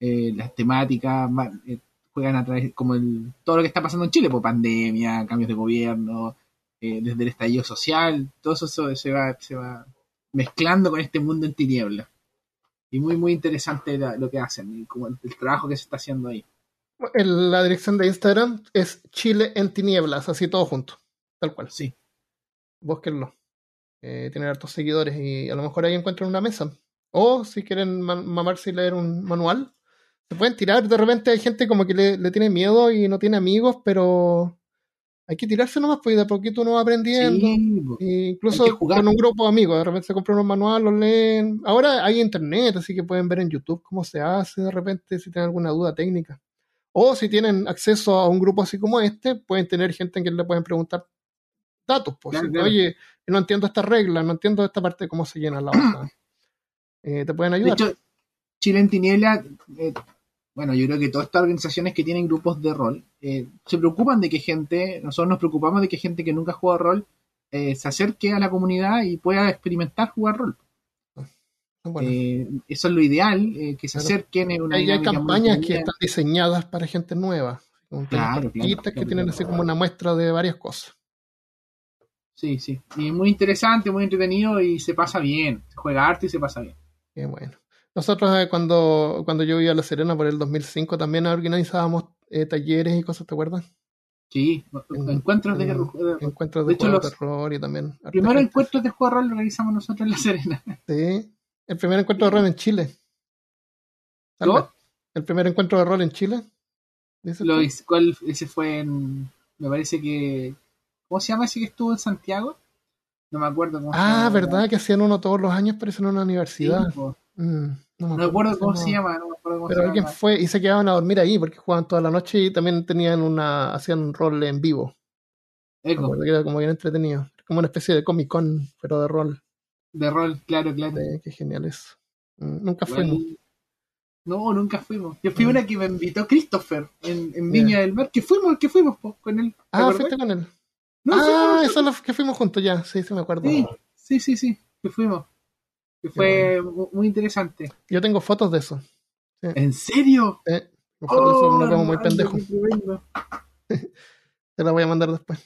eh, las temáticas, eh, juegan a través, como el, todo lo que está pasando en Chile, por pandemia, cambios de gobierno, eh, desde el estallido social, todo eso se va, se va mezclando con este mundo en tinieblas. Y muy, muy interesante lo que hacen y como el, trabajo que se está haciendo ahí. la dirección de Instagram es Chile en tinieblas, así todo junto, tal cual. Sí. Búsquenlo. Eh, tienen hartos seguidores y a lo mejor ahí encuentran una mesa. O si quieren mamarse y leer un manual, se pueden tirar. De repente hay gente como que le, tiene miedo y no tiene amigos, pero hay que tirarse nomás, pues de a poquito uno va aprendiendo. incluso con un grupo de amigos, de repente se compran un manual, lo leen. Ahora hay internet, así que pueden ver en YouTube cómo se hace de repente si tienen alguna duda técnica. O si tienen acceso a un grupo así como este, pueden tener gente en quien le pueden preguntar datos. Pues, Oye, no entiendo esta regla, no entiendo esta parte de cómo se llena la hoja. Eh, te pueden ayudar. De hecho, Chile en Tiniebla, eh, bueno, yo creo que todas estas organizaciones que tienen grupos de rol eh, se preocupan de que gente, nosotros nos preocupamos de que gente que nunca juega rol se acerque a la comunidad y pueda experimentar jugar rol. eso es lo ideal, que se acerquen en una hay, hay campañas que están diseñadas para gente nueva, claro, que tienen así como una muestra de varias cosas. Sí, sí. Y muy interesante, muy entretenido y se pasa bien. Se juega arte y se pasa bien. Qué bueno. Nosotros eh, cuando, cuando yo iba a La Serena por el 2005 también organizábamos eh, talleres y cosas, ¿te acuerdas? Sí, encuentros de, encuentros de, de terror y también. El primer encuentro de juego de rol lo realizamos nosotros en La Serena. Sí, el primer encuentro de rol en Chile. ¿No? El primer encuentro de rol en Chile. Lo, ¿Cuál? Ese fue en. Me parece que ¿Cómo se llama ese que estuvo en Santiago? No me acuerdo cómo Ah, ¿verdad? Que hacían uno todos los años, pero en una universidad. Mm, no, me acuerdo cómo se llama. No me acuerdo cómo pero alguien fue y se quedaban a dormir ahí porque jugaban toda la noche y también tenían una. hacían un rol en vivo. Eco. era como bien entretenido. Como una especie de Comic Con, pero de rol. De rol, claro, claro. qué genial eso. Mm, nunca fuimos. No, nunca fuimos. Yo fui mm. una que me invitó Christopher en, Viña del Mar, que fuimos, que fuimos con él. Ah, fuiste con él ah, eso es lo que fuimos juntos ya, sí, sí me acuerdo. Sí, sí, sí, que fuimos. Que fue muy interesante. Yo tengo fotos de eso. ¿En serio? Sí, fotos de eso, muy pendejo. Te la voy a mandar después.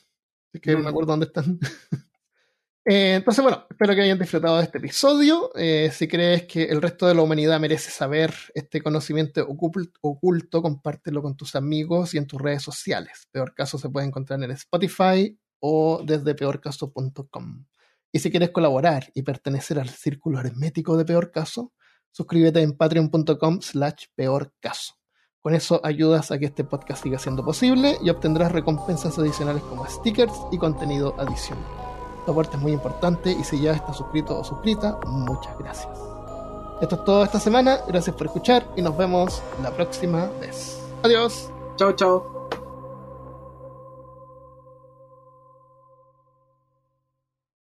Así que me acuerdo dónde están. Eh, entonces, bueno, espero que hayan disfrutado de este episodio. Eh, si crees que el resto de la humanidad merece saber este conocimiento oculto, compártelo con tus amigos y en tus redes sociales. Peor caso se puede encontrar en Spotify, o desde peorcaso.com. Y si quieres colaborar y pertenecer al círculo hermético de Peor Caso, suscríbete en patreon.com slash peorcaso. Con eso ayudas a que este podcast siga siendo posible y obtendrás recompensas adicionales como stickers y contenido adicional. Tu aporte es muy importante y si ya estás suscrito o suscrita, muchas gracias. Esto es todo esta semana, gracias por escuchar y nos vemos la próxima vez. Adiós. Chao, chao.